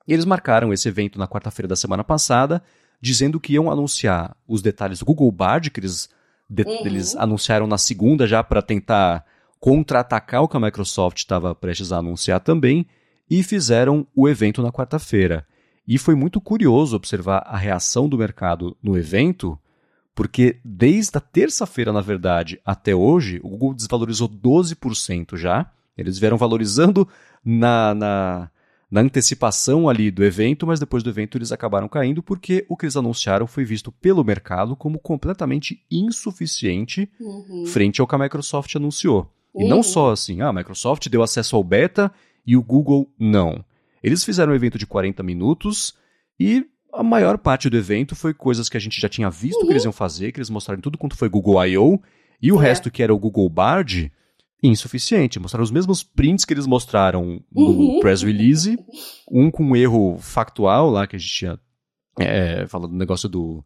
E eles marcaram esse evento na quarta-feira da semana passada, dizendo que iam anunciar os detalhes do Google Bard, que eles, de, uhum. eles anunciaram na segunda já para tentar contra-atacar o que a Microsoft estava prestes a anunciar também e fizeram o evento na quarta-feira. E foi muito curioso observar a reação do mercado no evento, porque desde a terça-feira, na verdade, até hoje, o Google desvalorizou 12% já. Eles vieram valorizando na, na, na, antecipação ali do evento, mas depois do evento eles acabaram caindo porque o que eles anunciaram foi visto pelo mercado como completamente insuficiente uhum. frente ao que a Microsoft anunciou. Uhum. E não uhum. só assim, ah, a Microsoft deu acesso ao beta e o Google não. Eles fizeram um evento de 40 minutos e a maior parte do evento foi coisas que a gente já tinha visto uhum. que eles iam fazer, que eles mostraram tudo quanto foi Google I.O. E o é. resto que era o Google Bard, insuficiente. Mostraram os mesmos prints que eles mostraram no uhum. press release, um com um erro factual lá que a gente tinha é, falado do negócio do,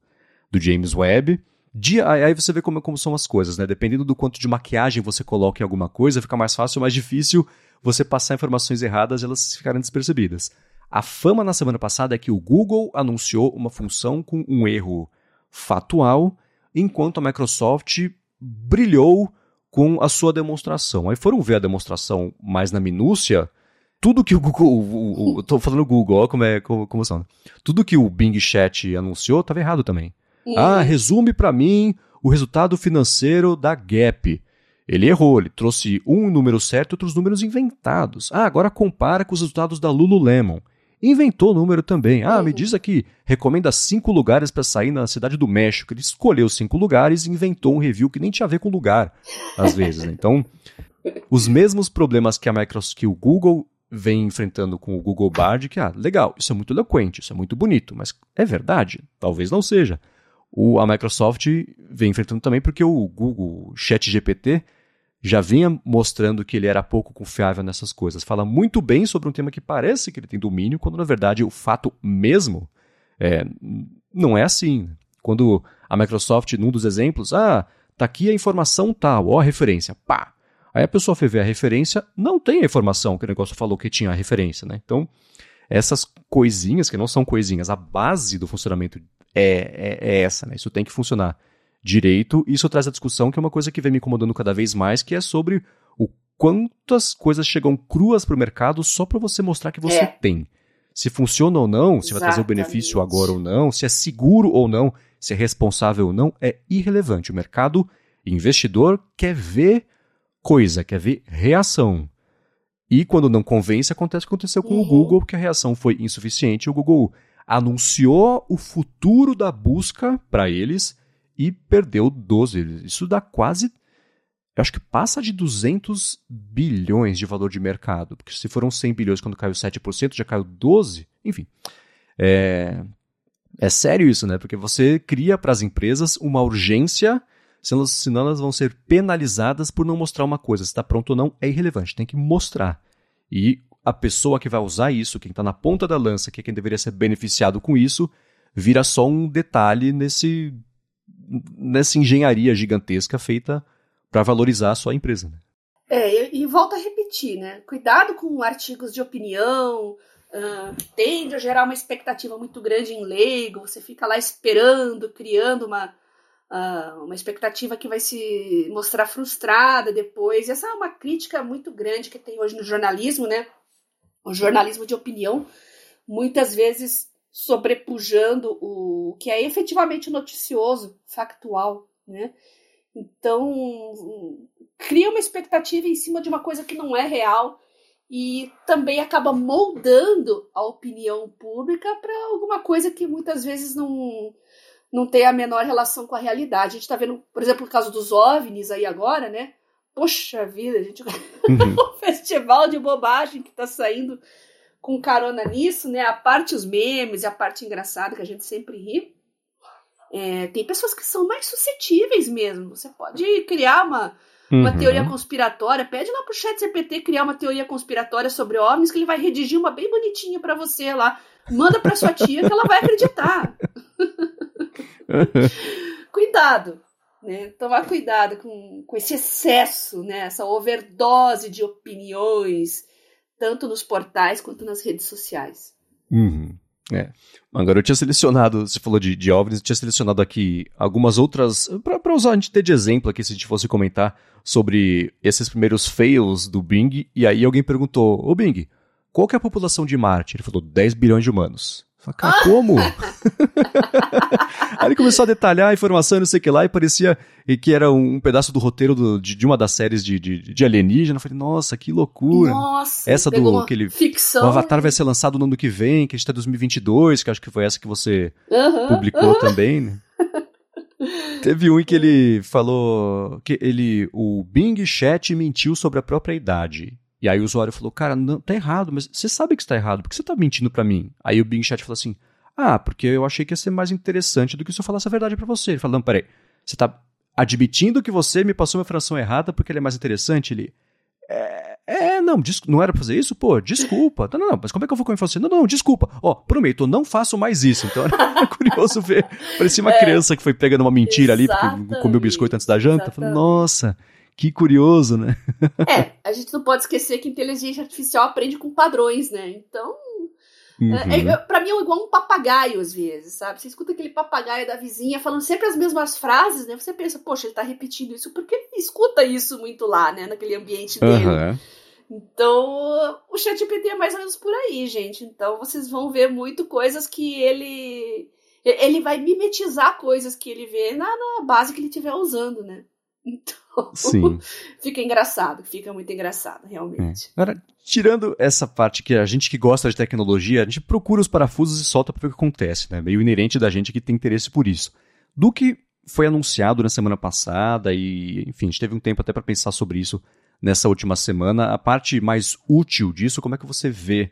do James Webb. De, aí você vê como, como são as coisas, né? Dependendo do quanto de maquiagem você coloca em alguma coisa, fica mais fácil ou mais difícil você passar informações erradas e elas ficarem despercebidas. A fama na semana passada é que o Google anunciou uma função com um erro fatual, enquanto a Microsoft brilhou com a sua demonstração. Aí foram ver a demonstração mais na minúcia, tudo que o Google, estou falando Google, olha como é como, como são. Tudo que o Bing Chat anunciou estava errado também. Ah, resume para mim o resultado financeiro da Gap. Ele errou, ele trouxe um número certo e outros números inventados. Ah, agora compara com os resultados da Lululemon. Inventou o número também. Ah, me diz aqui, recomenda cinco lugares para sair na cidade do México. Ele escolheu cinco lugares e inventou um review que nem tinha a ver com lugar, às vezes. Né? Então, os mesmos problemas que a Microsoft, que o Google vem enfrentando com o Google Bard, que, ah, legal, isso é muito eloquente, isso é muito bonito, mas é verdade? Talvez não seja. O, a Microsoft vem enfrentando também porque o Google Chat GPT já vinha mostrando que ele era pouco confiável nessas coisas. Fala muito bem sobre um tema que parece que ele tem domínio, quando na verdade o fato mesmo é, não é assim. Quando a Microsoft, num dos exemplos, ah, tá aqui a informação tal, ó a referência, pá. Aí a pessoa foi ver a referência, não tem a informação que o negócio falou que tinha a referência, né? Então, essas coisinhas, que não são coisinhas, a base do funcionamento é, é, é essa, né? Isso tem que funcionar direito. Isso traz a discussão que é uma coisa que vem me incomodando cada vez mais, que é sobre o quantas coisas chegam cruas para o mercado só para você mostrar que você é. tem. Se funciona ou não, se Exatamente. vai trazer o benefício agora ou não, se é seguro ou não, se é responsável ou não, é irrelevante. O mercado investidor quer ver coisa, quer ver reação. E quando não convence, acontece o que aconteceu com uhum. o Google, que a reação foi insuficiente. O Google anunciou o futuro da busca para eles e perdeu 12. Isso dá quase. Eu acho que passa de 200 bilhões de valor de mercado. Porque se foram 100 bilhões quando caiu 7%, já caiu 12%. Enfim. É, é sério isso, né? Porque você cria para as empresas uma urgência, senão elas vão ser penalizadas por não mostrar uma coisa. Se está pronto ou não, é irrelevante. Tem que mostrar. E a pessoa que vai usar isso, quem está na ponta da lança, que é quem deveria ser beneficiado com isso, vira só um detalhe nesse nessa engenharia gigantesca feita para valorizar a sua empresa. Né? É, e, e volto a repetir, né? Cuidado com artigos de opinião, uh, tende a gerar uma expectativa muito grande em leigo, você fica lá esperando, criando uma, uh, uma expectativa que vai se mostrar frustrada depois. Essa é uma crítica muito grande que tem hoje no jornalismo, né? O jornalismo de opinião muitas vezes sobrepujando o que é efetivamente noticioso, factual, né? Então, cria uma expectativa em cima de uma coisa que não é real e também acaba moldando a opinião pública para alguma coisa que muitas vezes não, não tem a menor relação com a realidade. A gente está vendo, por exemplo, o caso dos OVNIs aí agora, né? Poxa vida, gente, uhum. um festival de bobagem que tá saindo com carona nisso, né? A parte os memes e a parte engraçada que a gente sempre ri. É, tem pessoas que são mais suscetíveis mesmo. Você pode criar uma, uma uhum. teoria conspiratória, pede lá pro chat CPT criar uma teoria conspiratória sobre OVNIs que ele vai redigir uma bem bonitinha para você lá. Manda pra sua tia que ela vai acreditar. cuidado, né? Tomar cuidado com, com esse excesso, né? Essa overdose de opiniões, tanto nos portais quanto nas redes sociais. Uhum. É. Agora eu tinha selecionado, você falou de, de OVNIs, eu tinha selecionado aqui algumas outras, para usar a gente ter de exemplo aqui, se a gente fosse comentar sobre esses primeiros fails do Bing, e aí alguém perguntou, ô Bing, qual que é a população de Marte? Ele falou 10 bilhões de humanos. Falei, cara, como? Aí ele começou a detalhar a informação, não sei o que lá, e parecia que era um pedaço do roteiro do, de, de, uma das séries de, de, de alienígena. Eu falei, nossa, que loucura. Nossa, essa do aquele, ficção. O Avatar vai ser lançado no ano que vem, que a gente tá em 2022, que acho que foi essa que você publicou também, né? Teve um em que ele falou que ele, o Bing Chat mentiu sobre a própria idade. E aí o usuário falou, cara, não, tá errado, mas você sabe que está errado, por que você tá mentindo para mim? Aí o Bing Chat falou assim, ah, porque eu achei que ia ser mais interessante do que se eu falasse a verdade para você. Ele falou, não, peraí, você tá admitindo que você me passou uma fração errada porque ele é mais interessante? Ele, é, é não, não era pra fazer isso? Pô, desculpa. Não, não, não, mas como é que eu vou comer você? Não, não, desculpa. Ó, prometo, não faço mais isso. Então era curioso ver. Parecia uma é, criança que foi pegando uma mentira ali, porque comeu biscoito antes da janta. Falei, nossa, que curioso, né? É, a gente não pode esquecer que inteligência artificial aprende com padrões, né? Então. Uhum. É, é, pra mim é igual um papagaio, às vezes, sabe? Você escuta aquele papagaio da vizinha falando sempre as mesmas frases, né? Você pensa, poxa, ele tá repetindo isso, porque ele escuta isso muito lá, né? Naquele ambiente dele. Uhum. Então, o ChatGPT é mais ou menos por aí, gente. Então, vocês vão ver muito coisas que ele. Ele vai mimetizar coisas que ele vê na, na base que ele estiver usando, né? Então, Sim. fica engraçado, fica muito engraçado, realmente. É. Agora, tirando essa parte que a gente que gosta de tecnologia, a gente procura os parafusos e solta para ver o que acontece, né? Meio inerente da gente que tem interesse por isso. Do que foi anunciado na semana passada e, enfim, a gente teve um tempo até para pensar sobre isso nessa última semana. A parte mais útil disso, como é que você vê?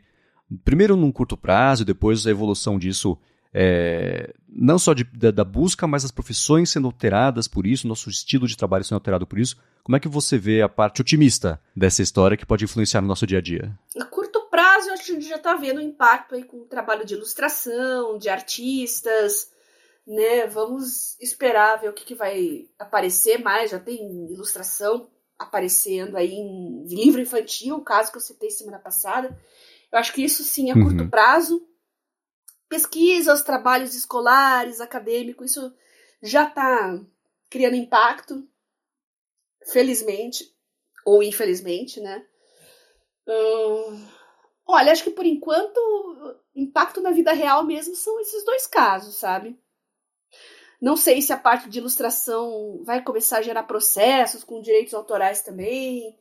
Primeiro num curto prazo, depois a evolução disso é, não só de, da, da, busca, mas as profissões sendo alteradas por isso, nosso estilo de trabalho sendo alterado por isso. Como é que você vê a parte otimista dessa história que pode influenciar no nosso dia a dia? A curto prazo, acho que a gente já está vendo o impacto aí com o trabalho de ilustração, de artistas, né? Vamos esperar ver o que, que vai aparecer mais. Já tem ilustração aparecendo aí em livro infantil, o caso que eu citei semana passada. Eu acho que isso sim é curto uhum. prazo pesquisas, trabalhos escolares, acadêmicos, isso já está criando impacto, felizmente ou infelizmente, né? Olha, acho que por enquanto impacto na vida real mesmo são esses dois casos, sabe? Não sei se a parte de ilustração vai começar a gerar processos com direitos autorais também,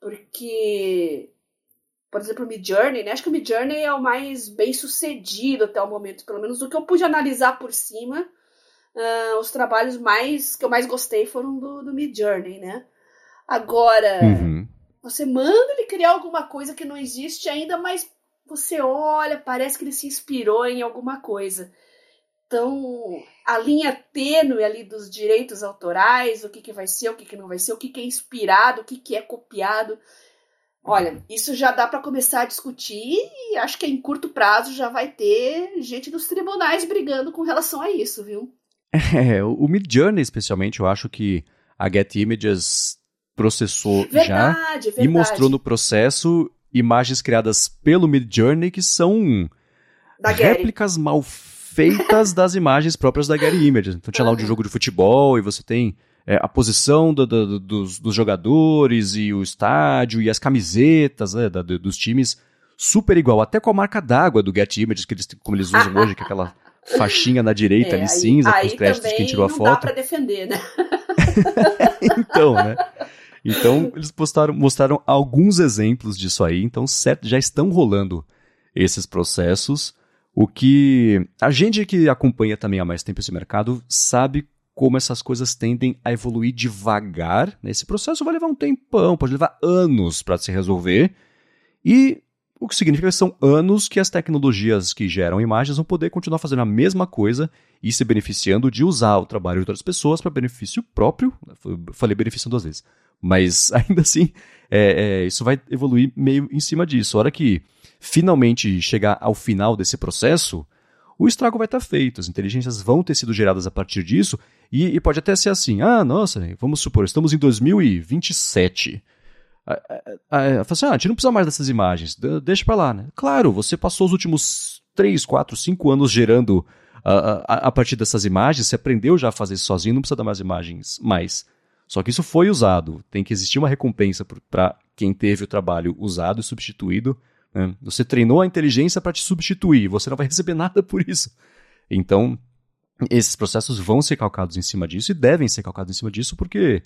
porque por exemplo, o Midjourney, né? Acho que o Midjourney é o mais bem sucedido até o momento, pelo menos do que eu pude analisar por cima. Uh, os trabalhos mais que eu mais gostei foram do, do Midjourney, né? Agora, uhum. você manda ele criar alguma coisa que não existe ainda, mas você olha, parece que ele se inspirou em alguma coisa. Então, a linha tênue ali dos direitos autorais, o que, que vai ser, o que, que não vai ser, o que, que é inspirado, o que, que é copiado, Olha, isso já dá para começar a discutir e acho que em curto prazo já vai ter gente dos tribunais brigando com relação a isso, viu? É, o Midjourney especialmente, eu acho que a Get Images processou verdade, já verdade. e mostrou no processo imagens criadas pelo Midjourney que são réplicas mal feitas das imagens próprias da Getty Images. Então tinha lá um de jogo de futebol e você tem é, a posição do, do, dos, dos, jogadores e o estádio e as camisetas né, da, dos times super igual, até com a marca d'água do Get Images, que eles, como eles usam hoje, que é aquela faixinha na direita é, ali, aí, cinza, aí com os créditos de quem tirou a foto. Não dá pra defender, né? então, né? Então, eles postaram, mostraram alguns exemplos disso aí, então certo, já estão rolando esses processos. O que a gente que acompanha também há mais tempo esse mercado sabe como essas coisas tendem a evoluir devagar. Esse processo vai levar um tempão, pode levar anos para se resolver. E o que significa que são anos que as tecnologias que geram imagens vão poder continuar fazendo a mesma coisa e se beneficiando de usar o trabalho de outras pessoas para benefício próprio. Falei benefício duas vezes. Mas ainda assim, é, é, isso vai evoluir meio em cima disso. A hora que finalmente chegar ao final desse processo, o estrago vai estar feito. As inteligências vão ter sido geradas a partir disso. E, e pode até ser assim: ah, nossa, vamos supor, estamos em 2027. Fala assim, ah, a gente não precisa mais dessas imagens, deixa pra lá, né? Claro, você passou os últimos 3, 4, 5 anos gerando a, a, a partir dessas imagens, você aprendeu já a fazer isso sozinho, não precisa dar mais imagens mais. Só que isso foi usado, tem que existir uma recompensa para quem teve o trabalho usado e substituído. Né? Você treinou a inteligência para te substituir, você não vai receber nada por isso. Então, esses processos vão ser calcados em cima disso e devem ser calcados em cima disso porque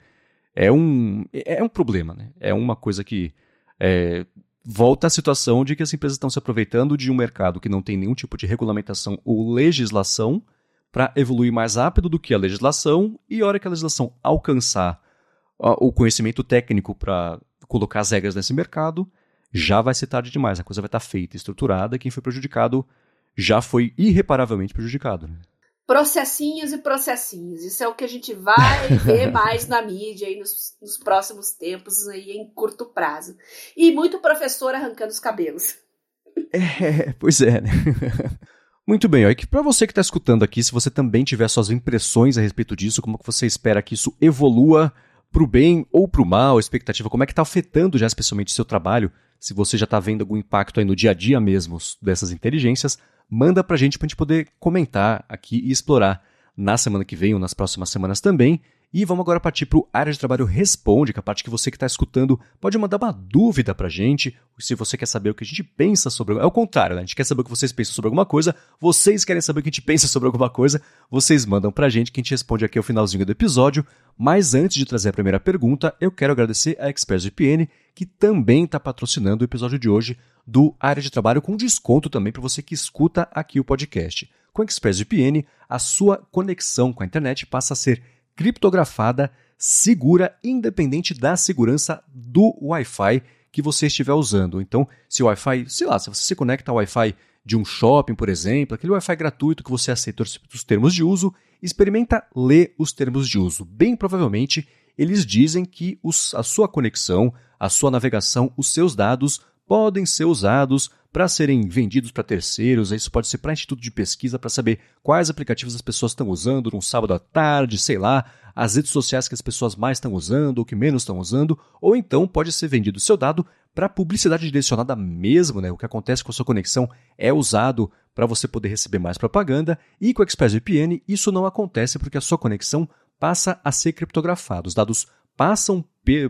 é um, é um problema, né? É uma coisa que é, volta à situação de que as empresas estão se aproveitando de um mercado que não tem nenhum tipo de regulamentação ou legislação para evoluir mais rápido do que a legislação e a hora que a legislação alcançar o conhecimento técnico para colocar as regras nesse mercado, já vai ser tarde demais. A coisa vai estar tá feita, estruturada, quem foi prejudicado já foi irreparavelmente prejudicado. Né? Processinhos e processinhos. Isso é o que a gente vai ver mais na mídia aí nos, nos, próximos tempos, aí em curto prazo. E muito professor arrancando os cabelos. É, pois é, né? Muito bem, ó, para você que está escutando aqui, se você também tiver suas impressões a respeito disso, como que você espera que isso evolua para o bem ou para o mal, a expectativa, como é que está afetando já especialmente o seu trabalho, se você já está vendo algum impacto aí no dia a dia mesmo dessas inteligências, manda pra gente pra gente poder comentar aqui e explorar na semana que vem ou nas próximas semanas também. E vamos agora partir para o Área de Trabalho Responde, que é a parte que você que está escutando pode mandar uma dúvida para a gente, se você quer saber o que a gente pensa sobre... É o contrário, né? A gente quer saber o que vocês pensam sobre alguma coisa, vocês querem saber o que a gente pensa sobre alguma coisa, vocês mandam para a gente, que a gente responde aqui ao finalzinho do episódio. Mas antes de trazer a primeira pergunta, eu quero agradecer a ExpressVPN, que também está patrocinando o episódio de hoje do Área de Trabalho, com desconto também para você que escuta aqui o podcast. Com a ExpressVPN, a sua conexão com a internet passa a ser criptografada, segura, independente da segurança do Wi-Fi que você estiver usando. Então, se o Wi-Fi, sei lá, se você se conecta ao Wi-Fi de um shopping, por exemplo, aquele Wi-Fi gratuito que você aceita os termos de uso, experimenta ler os termos de uso. Bem provavelmente, eles dizem que os, a sua conexão, a sua navegação, os seus dados podem ser usados para serem vendidos para terceiros. Isso pode ser para instituto de pesquisa para saber quais aplicativos as pessoas estão usando num sábado à tarde, sei lá, as redes sociais que as pessoas mais estão usando ou que menos estão usando, ou então pode ser vendido seu dado para publicidade direcionada mesmo, né? O que acontece com a sua conexão é usado para você poder receber mais propaganda e com o ExpressVPN isso não acontece porque a sua conexão passa a ser criptografada. Os dados passam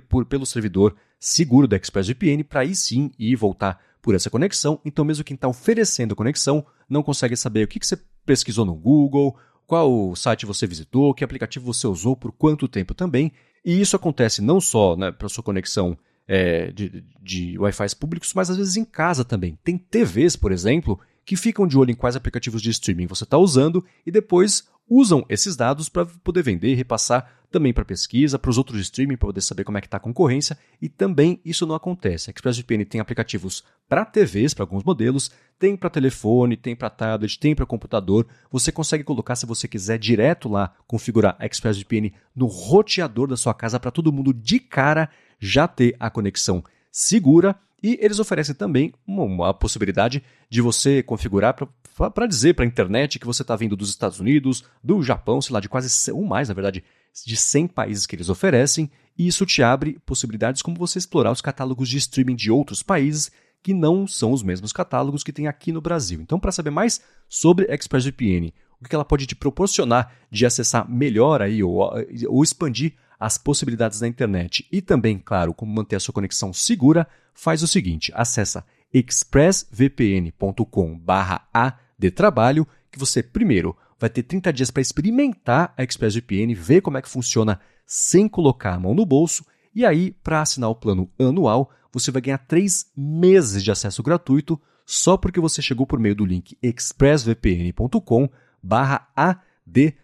por, pelo servidor seguro da ExpressVPN para aí sim ir e voltar por essa conexão. Então, mesmo quem está oferecendo conexão não consegue saber o que, que você pesquisou no Google, qual site você visitou, que aplicativo você usou, por quanto tempo também. E isso acontece não só né, para sua conexão é, de, de Wi-Fi públicos, mas às vezes em casa também. Tem TVs, por exemplo, que ficam de olho em quais aplicativos de streaming você está usando e depois usam esses dados para poder vender e repassar também para pesquisa, para os outros streaming, para poder saber como é que está a concorrência, e também isso não acontece. A ExpressVPN tem aplicativos para TVs, para alguns modelos, tem para telefone, tem para tablet, tem para computador. Você consegue colocar, se você quiser, direto lá, configurar a ExpressVPN no roteador da sua casa para todo mundo de cara já ter a conexão segura e eles oferecem também uma, possibilidade de você configurar para dizer para a internet que você está vindo dos Estados Unidos, do Japão, sei lá, de quase, ou mais, na verdade, de 100 países que eles oferecem, e isso te abre possibilidades como você explorar os catálogos de streaming de outros países que não são os mesmos catálogos que tem aqui no Brasil. Então, para saber mais sobre ExpressVPN, o que ela pode te proporcionar de acessar melhor aí ou, ou expandir as possibilidades da internet e também, claro, como manter a sua conexão segura, faz o seguinte: acessa expressvpn.com/adtrabalho que você primeiro vai ter 30 dias para experimentar a ExpressVPN, ver como é que funciona sem colocar a mão no bolso, e aí, para assinar o plano anual, você vai ganhar 3 meses de acesso gratuito só porque você chegou por meio do link expressvpn.com/adtrabalho trabalho.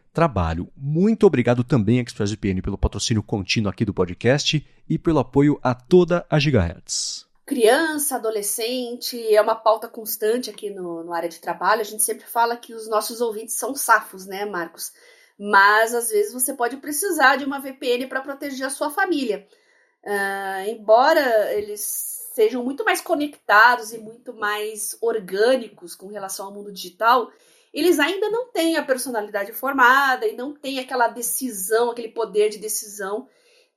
Muito obrigado também, ExpressVPN, pelo patrocínio contínuo aqui do podcast e pelo apoio a toda a Gigahertz. Criança, adolescente, é uma pauta constante aqui no, no área de trabalho. A gente sempre fala que os nossos ouvintes são safos, né, Marcos? Mas às vezes você pode precisar de uma VPN para proteger a sua família. Uh, embora eles sejam muito mais conectados e muito mais orgânicos com relação ao mundo digital, eles ainda não têm a personalidade formada e não têm aquela decisão, aquele poder de decisão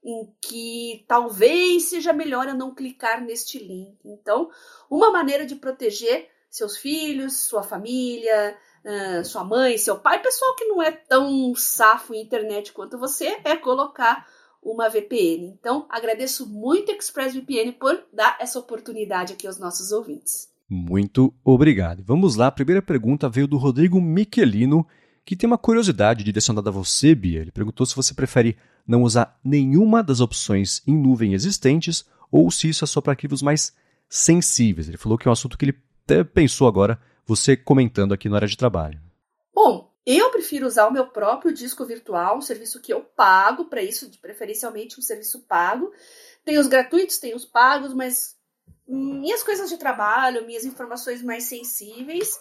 em que talvez seja melhor eu não clicar neste link. Então, uma maneira de proteger seus filhos, sua família, sua mãe, seu pai, pessoal que não é tão safo em internet quanto você, é colocar uma VPN. Então, agradeço muito ExpressVPN por dar essa oportunidade aqui aos nossos ouvintes. Muito obrigado. Vamos lá, a primeira pergunta veio do Rodrigo Michelino, que tem uma curiosidade direcionada a você, Bia. Ele perguntou se você prefere não usar nenhuma das opções em nuvem existentes ou se isso é só para arquivos mais sensíveis. Ele falou que é um assunto que ele até pensou agora, você comentando aqui na área de trabalho. Bom, eu prefiro usar o meu próprio disco virtual, um serviço que eu pago para isso, preferencialmente um serviço pago. Tem os gratuitos, tem os pagos, mas minhas coisas de trabalho, minhas informações mais sensíveis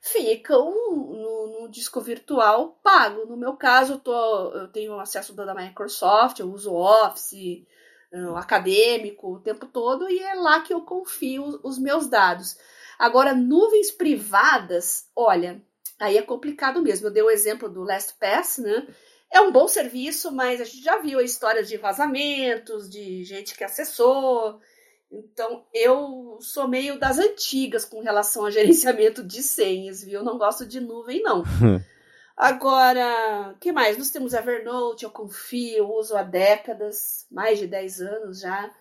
ficam no, no disco virtual pago. No meu caso, eu, tô, eu tenho acesso da Microsoft, eu uso Office, uh, acadêmico o tempo todo e é lá que eu confio os meus dados. Agora, nuvens privadas, olha, aí é complicado mesmo. Eu dei o exemplo do LastPass, né? É um bom serviço, mas a gente já viu histórias de vazamentos, de gente que acessou. Então, eu sou meio das antigas com relação a gerenciamento de senhas, viu? Eu não gosto de nuvem, não. Agora, que mais? Nós temos Evernote, eu confio, uso há décadas, mais de 10 anos já.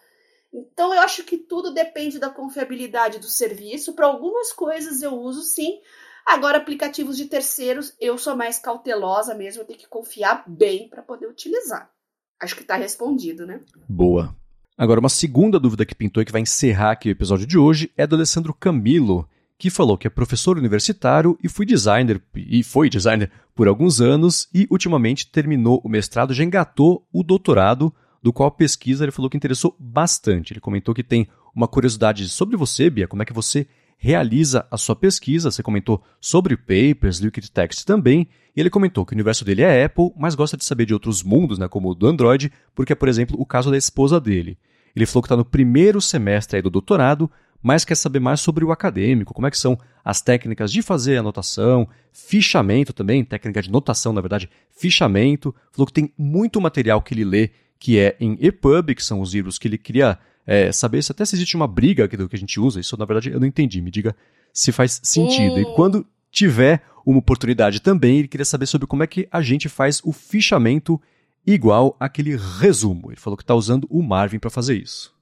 Então, eu acho que tudo depende da confiabilidade do serviço. Para algumas coisas eu uso sim. Agora, aplicativos de terceiros, eu sou mais cautelosa mesmo, eu tenho que confiar bem para poder utilizar. Acho que está respondido, né? Boa. Agora, uma segunda dúvida que pintou e que vai encerrar aqui o episódio de hoje é do Alessandro Camilo, que falou que é professor universitário e foi designer e foi designer por alguns anos e ultimamente terminou o mestrado, já engatou o doutorado, do qual a pesquisa ele falou que interessou bastante. Ele comentou que tem uma curiosidade sobre você, Bia, como é que você realiza a sua pesquisa. Você comentou sobre papers, liquid text também, e ele comentou que o universo dele é Apple, mas gosta de saber de outros mundos, né, como o do Android, porque é, por exemplo, o caso da esposa dele. Ele falou que está no primeiro semestre do doutorado, mas quer saber mais sobre o acadêmico, como é que são as técnicas de fazer anotação, fichamento também, técnica de notação, na verdade, fichamento. Falou que tem muito material que ele lê que é em EPUB, que são os livros que ele queria é, saber se até se existe uma briga do que a gente usa. Isso, na verdade, eu não entendi. Me diga se faz sentido. E quando tiver uma oportunidade também, ele queria saber sobre como é que a gente faz o fichamento igual aquele resumo. Ele falou que está usando o Marvin para fazer isso.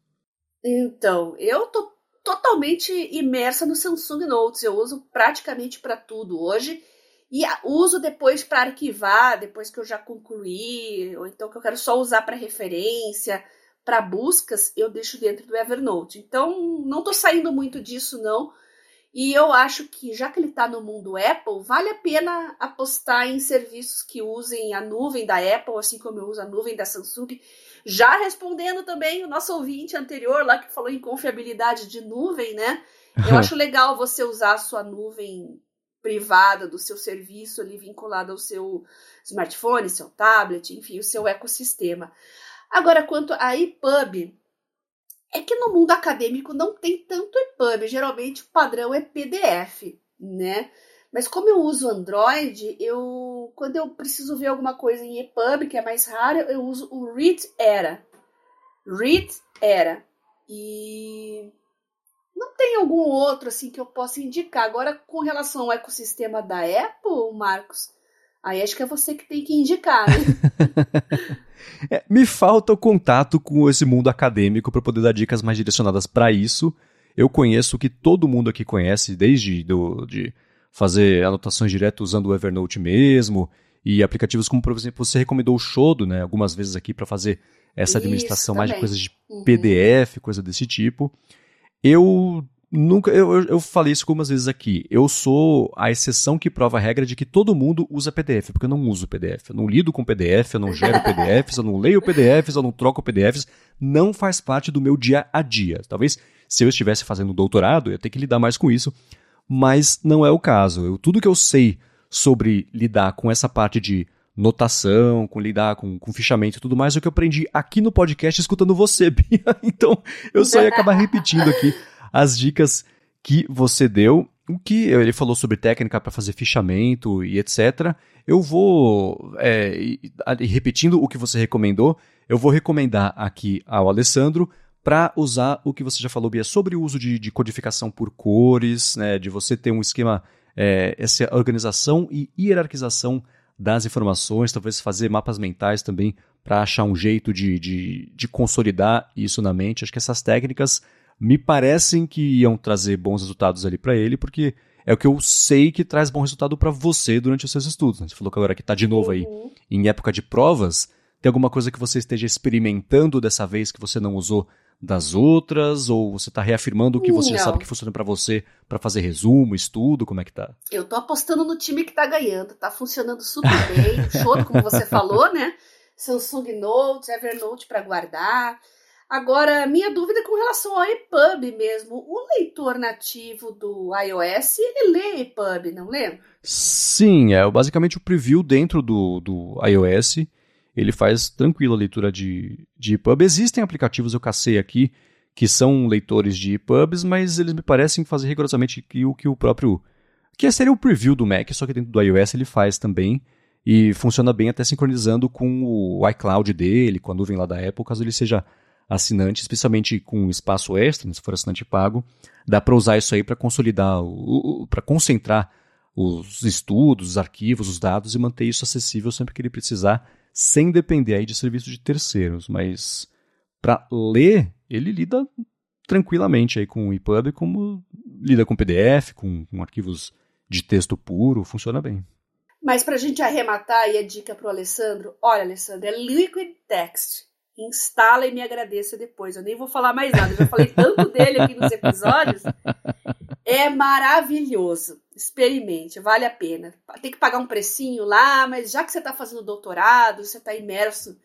Então, eu tô totalmente imersa no Samsung Notes. Eu uso praticamente para tudo hoje. E uso depois para arquivar, depois que eu já concluí, ou então que eu quero só usar para referência, para buscas, eu deixo dentro do Evernote. Então, não estou saindo muito disso, não. E eu acho que, já que ele está no mundo Apple, vale a pena apostar em serviços que usem a nuvem da Apple, assim como eu uso a nuvem da Samsung. Já respondendo também o nosso ouvinte anterior lá que falou em confiabilidade de nuvem, né? Eu acho legal você usar a sua nuvem privada do seu serviço ali vinculado ao seu smartphone, seu tablet, enfim, o seu ecossistema. Agora, quanto a EPUB, é que no mundo acadêmico não tem tanto EPUB, geralmente o padrão é PDF, né? Mas como eu uso Android, eu quando eu preciso ver alguma coisa em EPUB, que é mais raro, eu uso o Read Era. Read Era. E não tem algum outro assim que eu possa indicar. Agora, com relação ao ecossistema da Apple, Marcos, aí acho que é você que tem que indicar, né? é, me falta o contato com esse mundo acadêmico para poder dar dicas mais direcionadas para isso. Eu conheço o que todo mundo aqui conhece, desde do, de fazer anotações direto usando o Evernote mesmo, e aplicativos como, por exemplo, você recomendou o Shodo, né, algumas vezes aqui para fazer essa administração mais de coisas de uhum. PDF, coisa desse tipo. Eu Nunca, eu, eu, eu, falei isso algumas vezes aqui. Eu sou a exceção que prova a regra de que todo mundo usa PDF, porque eu não uso PDF. Eu não lido com PDF, eu não gero PDFs, eu não leio PDFs, eu não troco PDFs. Não faz parte do meu dia a dia. Talvez se eu estivesse fazendo doutorado, eu ia ter que lidar mais com isso, mas não é o caso. Eu, tudo que eu sei sobre lidar com essa parte de notação, com lidar com, com fichamento e tudo mais, é o que eu aprendi aqui no podcast escutando você, Bia. Então eu só ia acabar repetindo aqui as dicas que você deu. O que ele falou sobre técnica para fazer fichamento e etc. Eu vou, é, repetindo o que você recomendou, eu vou recomendar aqui ao Alessandro para usar o que você já falou, Bia, sobre o uso de, de codificação por cores, né, de você ter um esquema, é, essa organização e hierarquização das informações, talvez fazer mapas mentais também para achar um jeito de, de, de consolidar isso na mente. Acho que essas técnicas me parecem que iam trazer bons resultados ali para ele, porque é o que eu sei que traz bom resultado para você durante os seus estudos. Né? Você falou que agora que está de novo aí uhum. em época de provas, tem alguma coisa que você esteja experimentando dessa vez que você não usou das outras? Ou você está reafirmando o que você não. sabe que funciona para você para fazer resumo, estudo? Como é que tá? Eu tô apostando no time que tá ganhando, tá funcionando super bem. Show, como você falou, né? Samsung Note, Evernote para guardar. Agora, minha dúvida é com relação ao EPUB mesmo. O leitor nativo do iOS, ele lê EPUB, não lê? Sim, é basicamente o preview dentro do, do iOS. Ele faz tranquila a leitura de, de EPUB. Existem aplicativos, eu cacei aqui, que são leitores de EPUBs, mas eles me parecem fazer rigorosamente o que o próprio... Que seria o preview do Mac, só que dentro do iOS ele faz também. E funciona bem até sincronizando com o iCloud dele, com a nuvem lá da Apple, caso ele seja assinante, especialmente com espaço extra, né, se for assinante pago, dá para usar isso aí para consolidar, para concentrar os estudos, os arquivos, os dados e manter isso acessível sempre que ele precisar, sem depender aí de serviços de terceiros. Mas para ler, ele lida tranquilamente aí com o EPUB, como lida com PDF, com, com arquivos de texto puro, funciona bem. Mas para a gente arrematar aí a dica para o Alessandro, olha, Alessandro, é Liquid Text instala e me agradeça depois. Eu nem vou falar mais nada, eu já falei tanto dele aqui nos episódios. É maravilhoso. Experimente, vale a pena. Tem que pagar um precinho lá, mas já que você está fazendo doutorado, você está imerso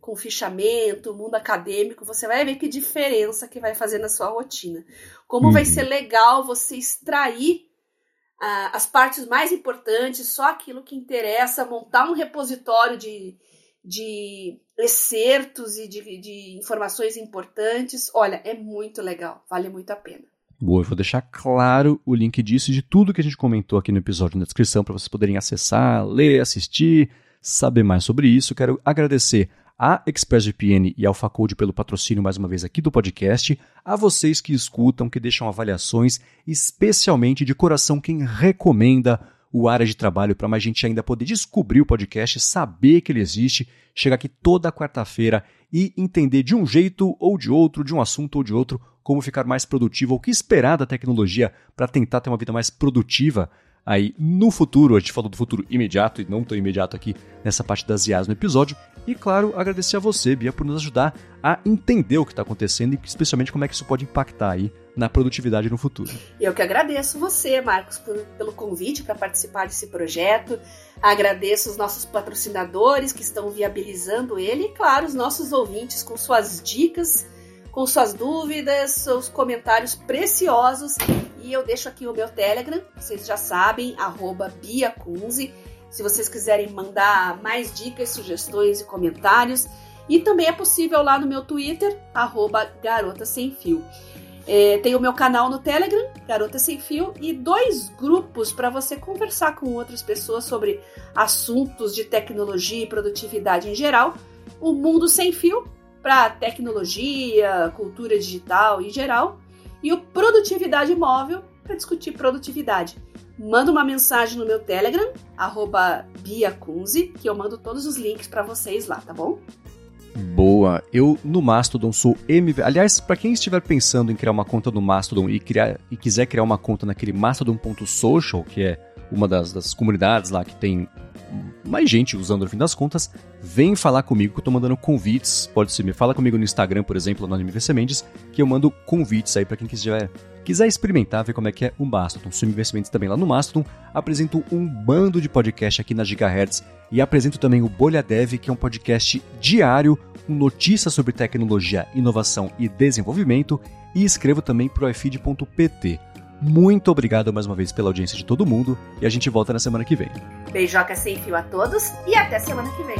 com fichamento, mundo acadêmico, você vai ver que diferença que vai fazer na sua rotina. Como uhum. vai ser legal você extrair ah, as partes mais importantes, só aquilo que interessa, montar um repositório de, de excertos e de, de informações importantes. Olha, é muito legal, vale muito a pena. Boa, eu vou deixar claro o link disso e de tudo que a gente comentou aqui no episódio na descrição para vocês poderem acessar, ler, assistir, saber mais sobre isso. Quero agradecer a ExpressVPN e AlphaCode pelo patrocínio mais uma vez aqui do podcast, a vocês que escutam, que deixam avaliações, especialmente de coração quem recomenda o área de trabalho para mais gente ainda poder descobrir o podcast, saber que ele existe, chegar aqui toda quarta-feira e entender de um jeito ou de outro, de um assunto ou de outro, como ficar mais produtivo, o que esperar da tecnologia para tentar ter uma vida mais produtiva aí no futuro. A gente falou do futuro imediato e não tão imediato aqui nessa parte das IAs no episódio. E claro, agradecer a você, Bia, por nos ajudar a entender o que está acontecendo e especialmente como é que isso pode impactar aí na produtividade no futuro. Eu que agradeço você, Marcos, por, pelo convite para participar desse projeto. Agradeço os nossos patrocinadores que estão viabilizando ele e, claro, os nossos ouvintes com suas dicas, com suas dúvidas, seus comentários preciosos. E eu deixo aqui o meu Telegram, vocês já sabem, arroba biacunze se vocês quiserem mandar mais dicas, sugestões e comentários. E também é possível lá no meu Twitter, arroba Garota Sem Fio. É, tem o meu canal no Telegram, Garota Sem Fio, e dois grupos para você conversar com outras pessoas sobre assuntos de tecnologia e produtividade em geral. O Mundo Sem Fio, para tecnologia, cultura digital em geral. E o Produtividade Móvel, para discutir produtividade manda uma mensagem no meu Telegram, BiaCunze, que eu mando todos os links para vocês lá, tá bom? Boa. Eu no Mastodon sou MV. Aliás, para quem estiver pensando em criar uma conta no Mastodon e, criar, e quiser criar uma conta naquele mastodon.social, que é uma das, das comunidades lá que tem mais gente usando no fim das contas, vem falar comigo que eu tô mandando convites. Pode ser, me fala comigo no Instagram, por exemplo, no MVC Mendes, que eu mando convites aí para quem quiser, quiser experimentar, ver como é que é o Mastodon. Sou investimentos também lá no Mastodon. Apresento um bando de podcast aqui na Gigahertz e apresento também o Bolha Dev, que é um podcast diário com notícias sobre tecnologia, inovação e desenvolvimento. E escrevo também pro ifeed.pt. Muito obrigado mais uma vez pela audiência de todo mundo e a gente volta na semana que vem. Beijoca sem fio a todos e até semana que vem.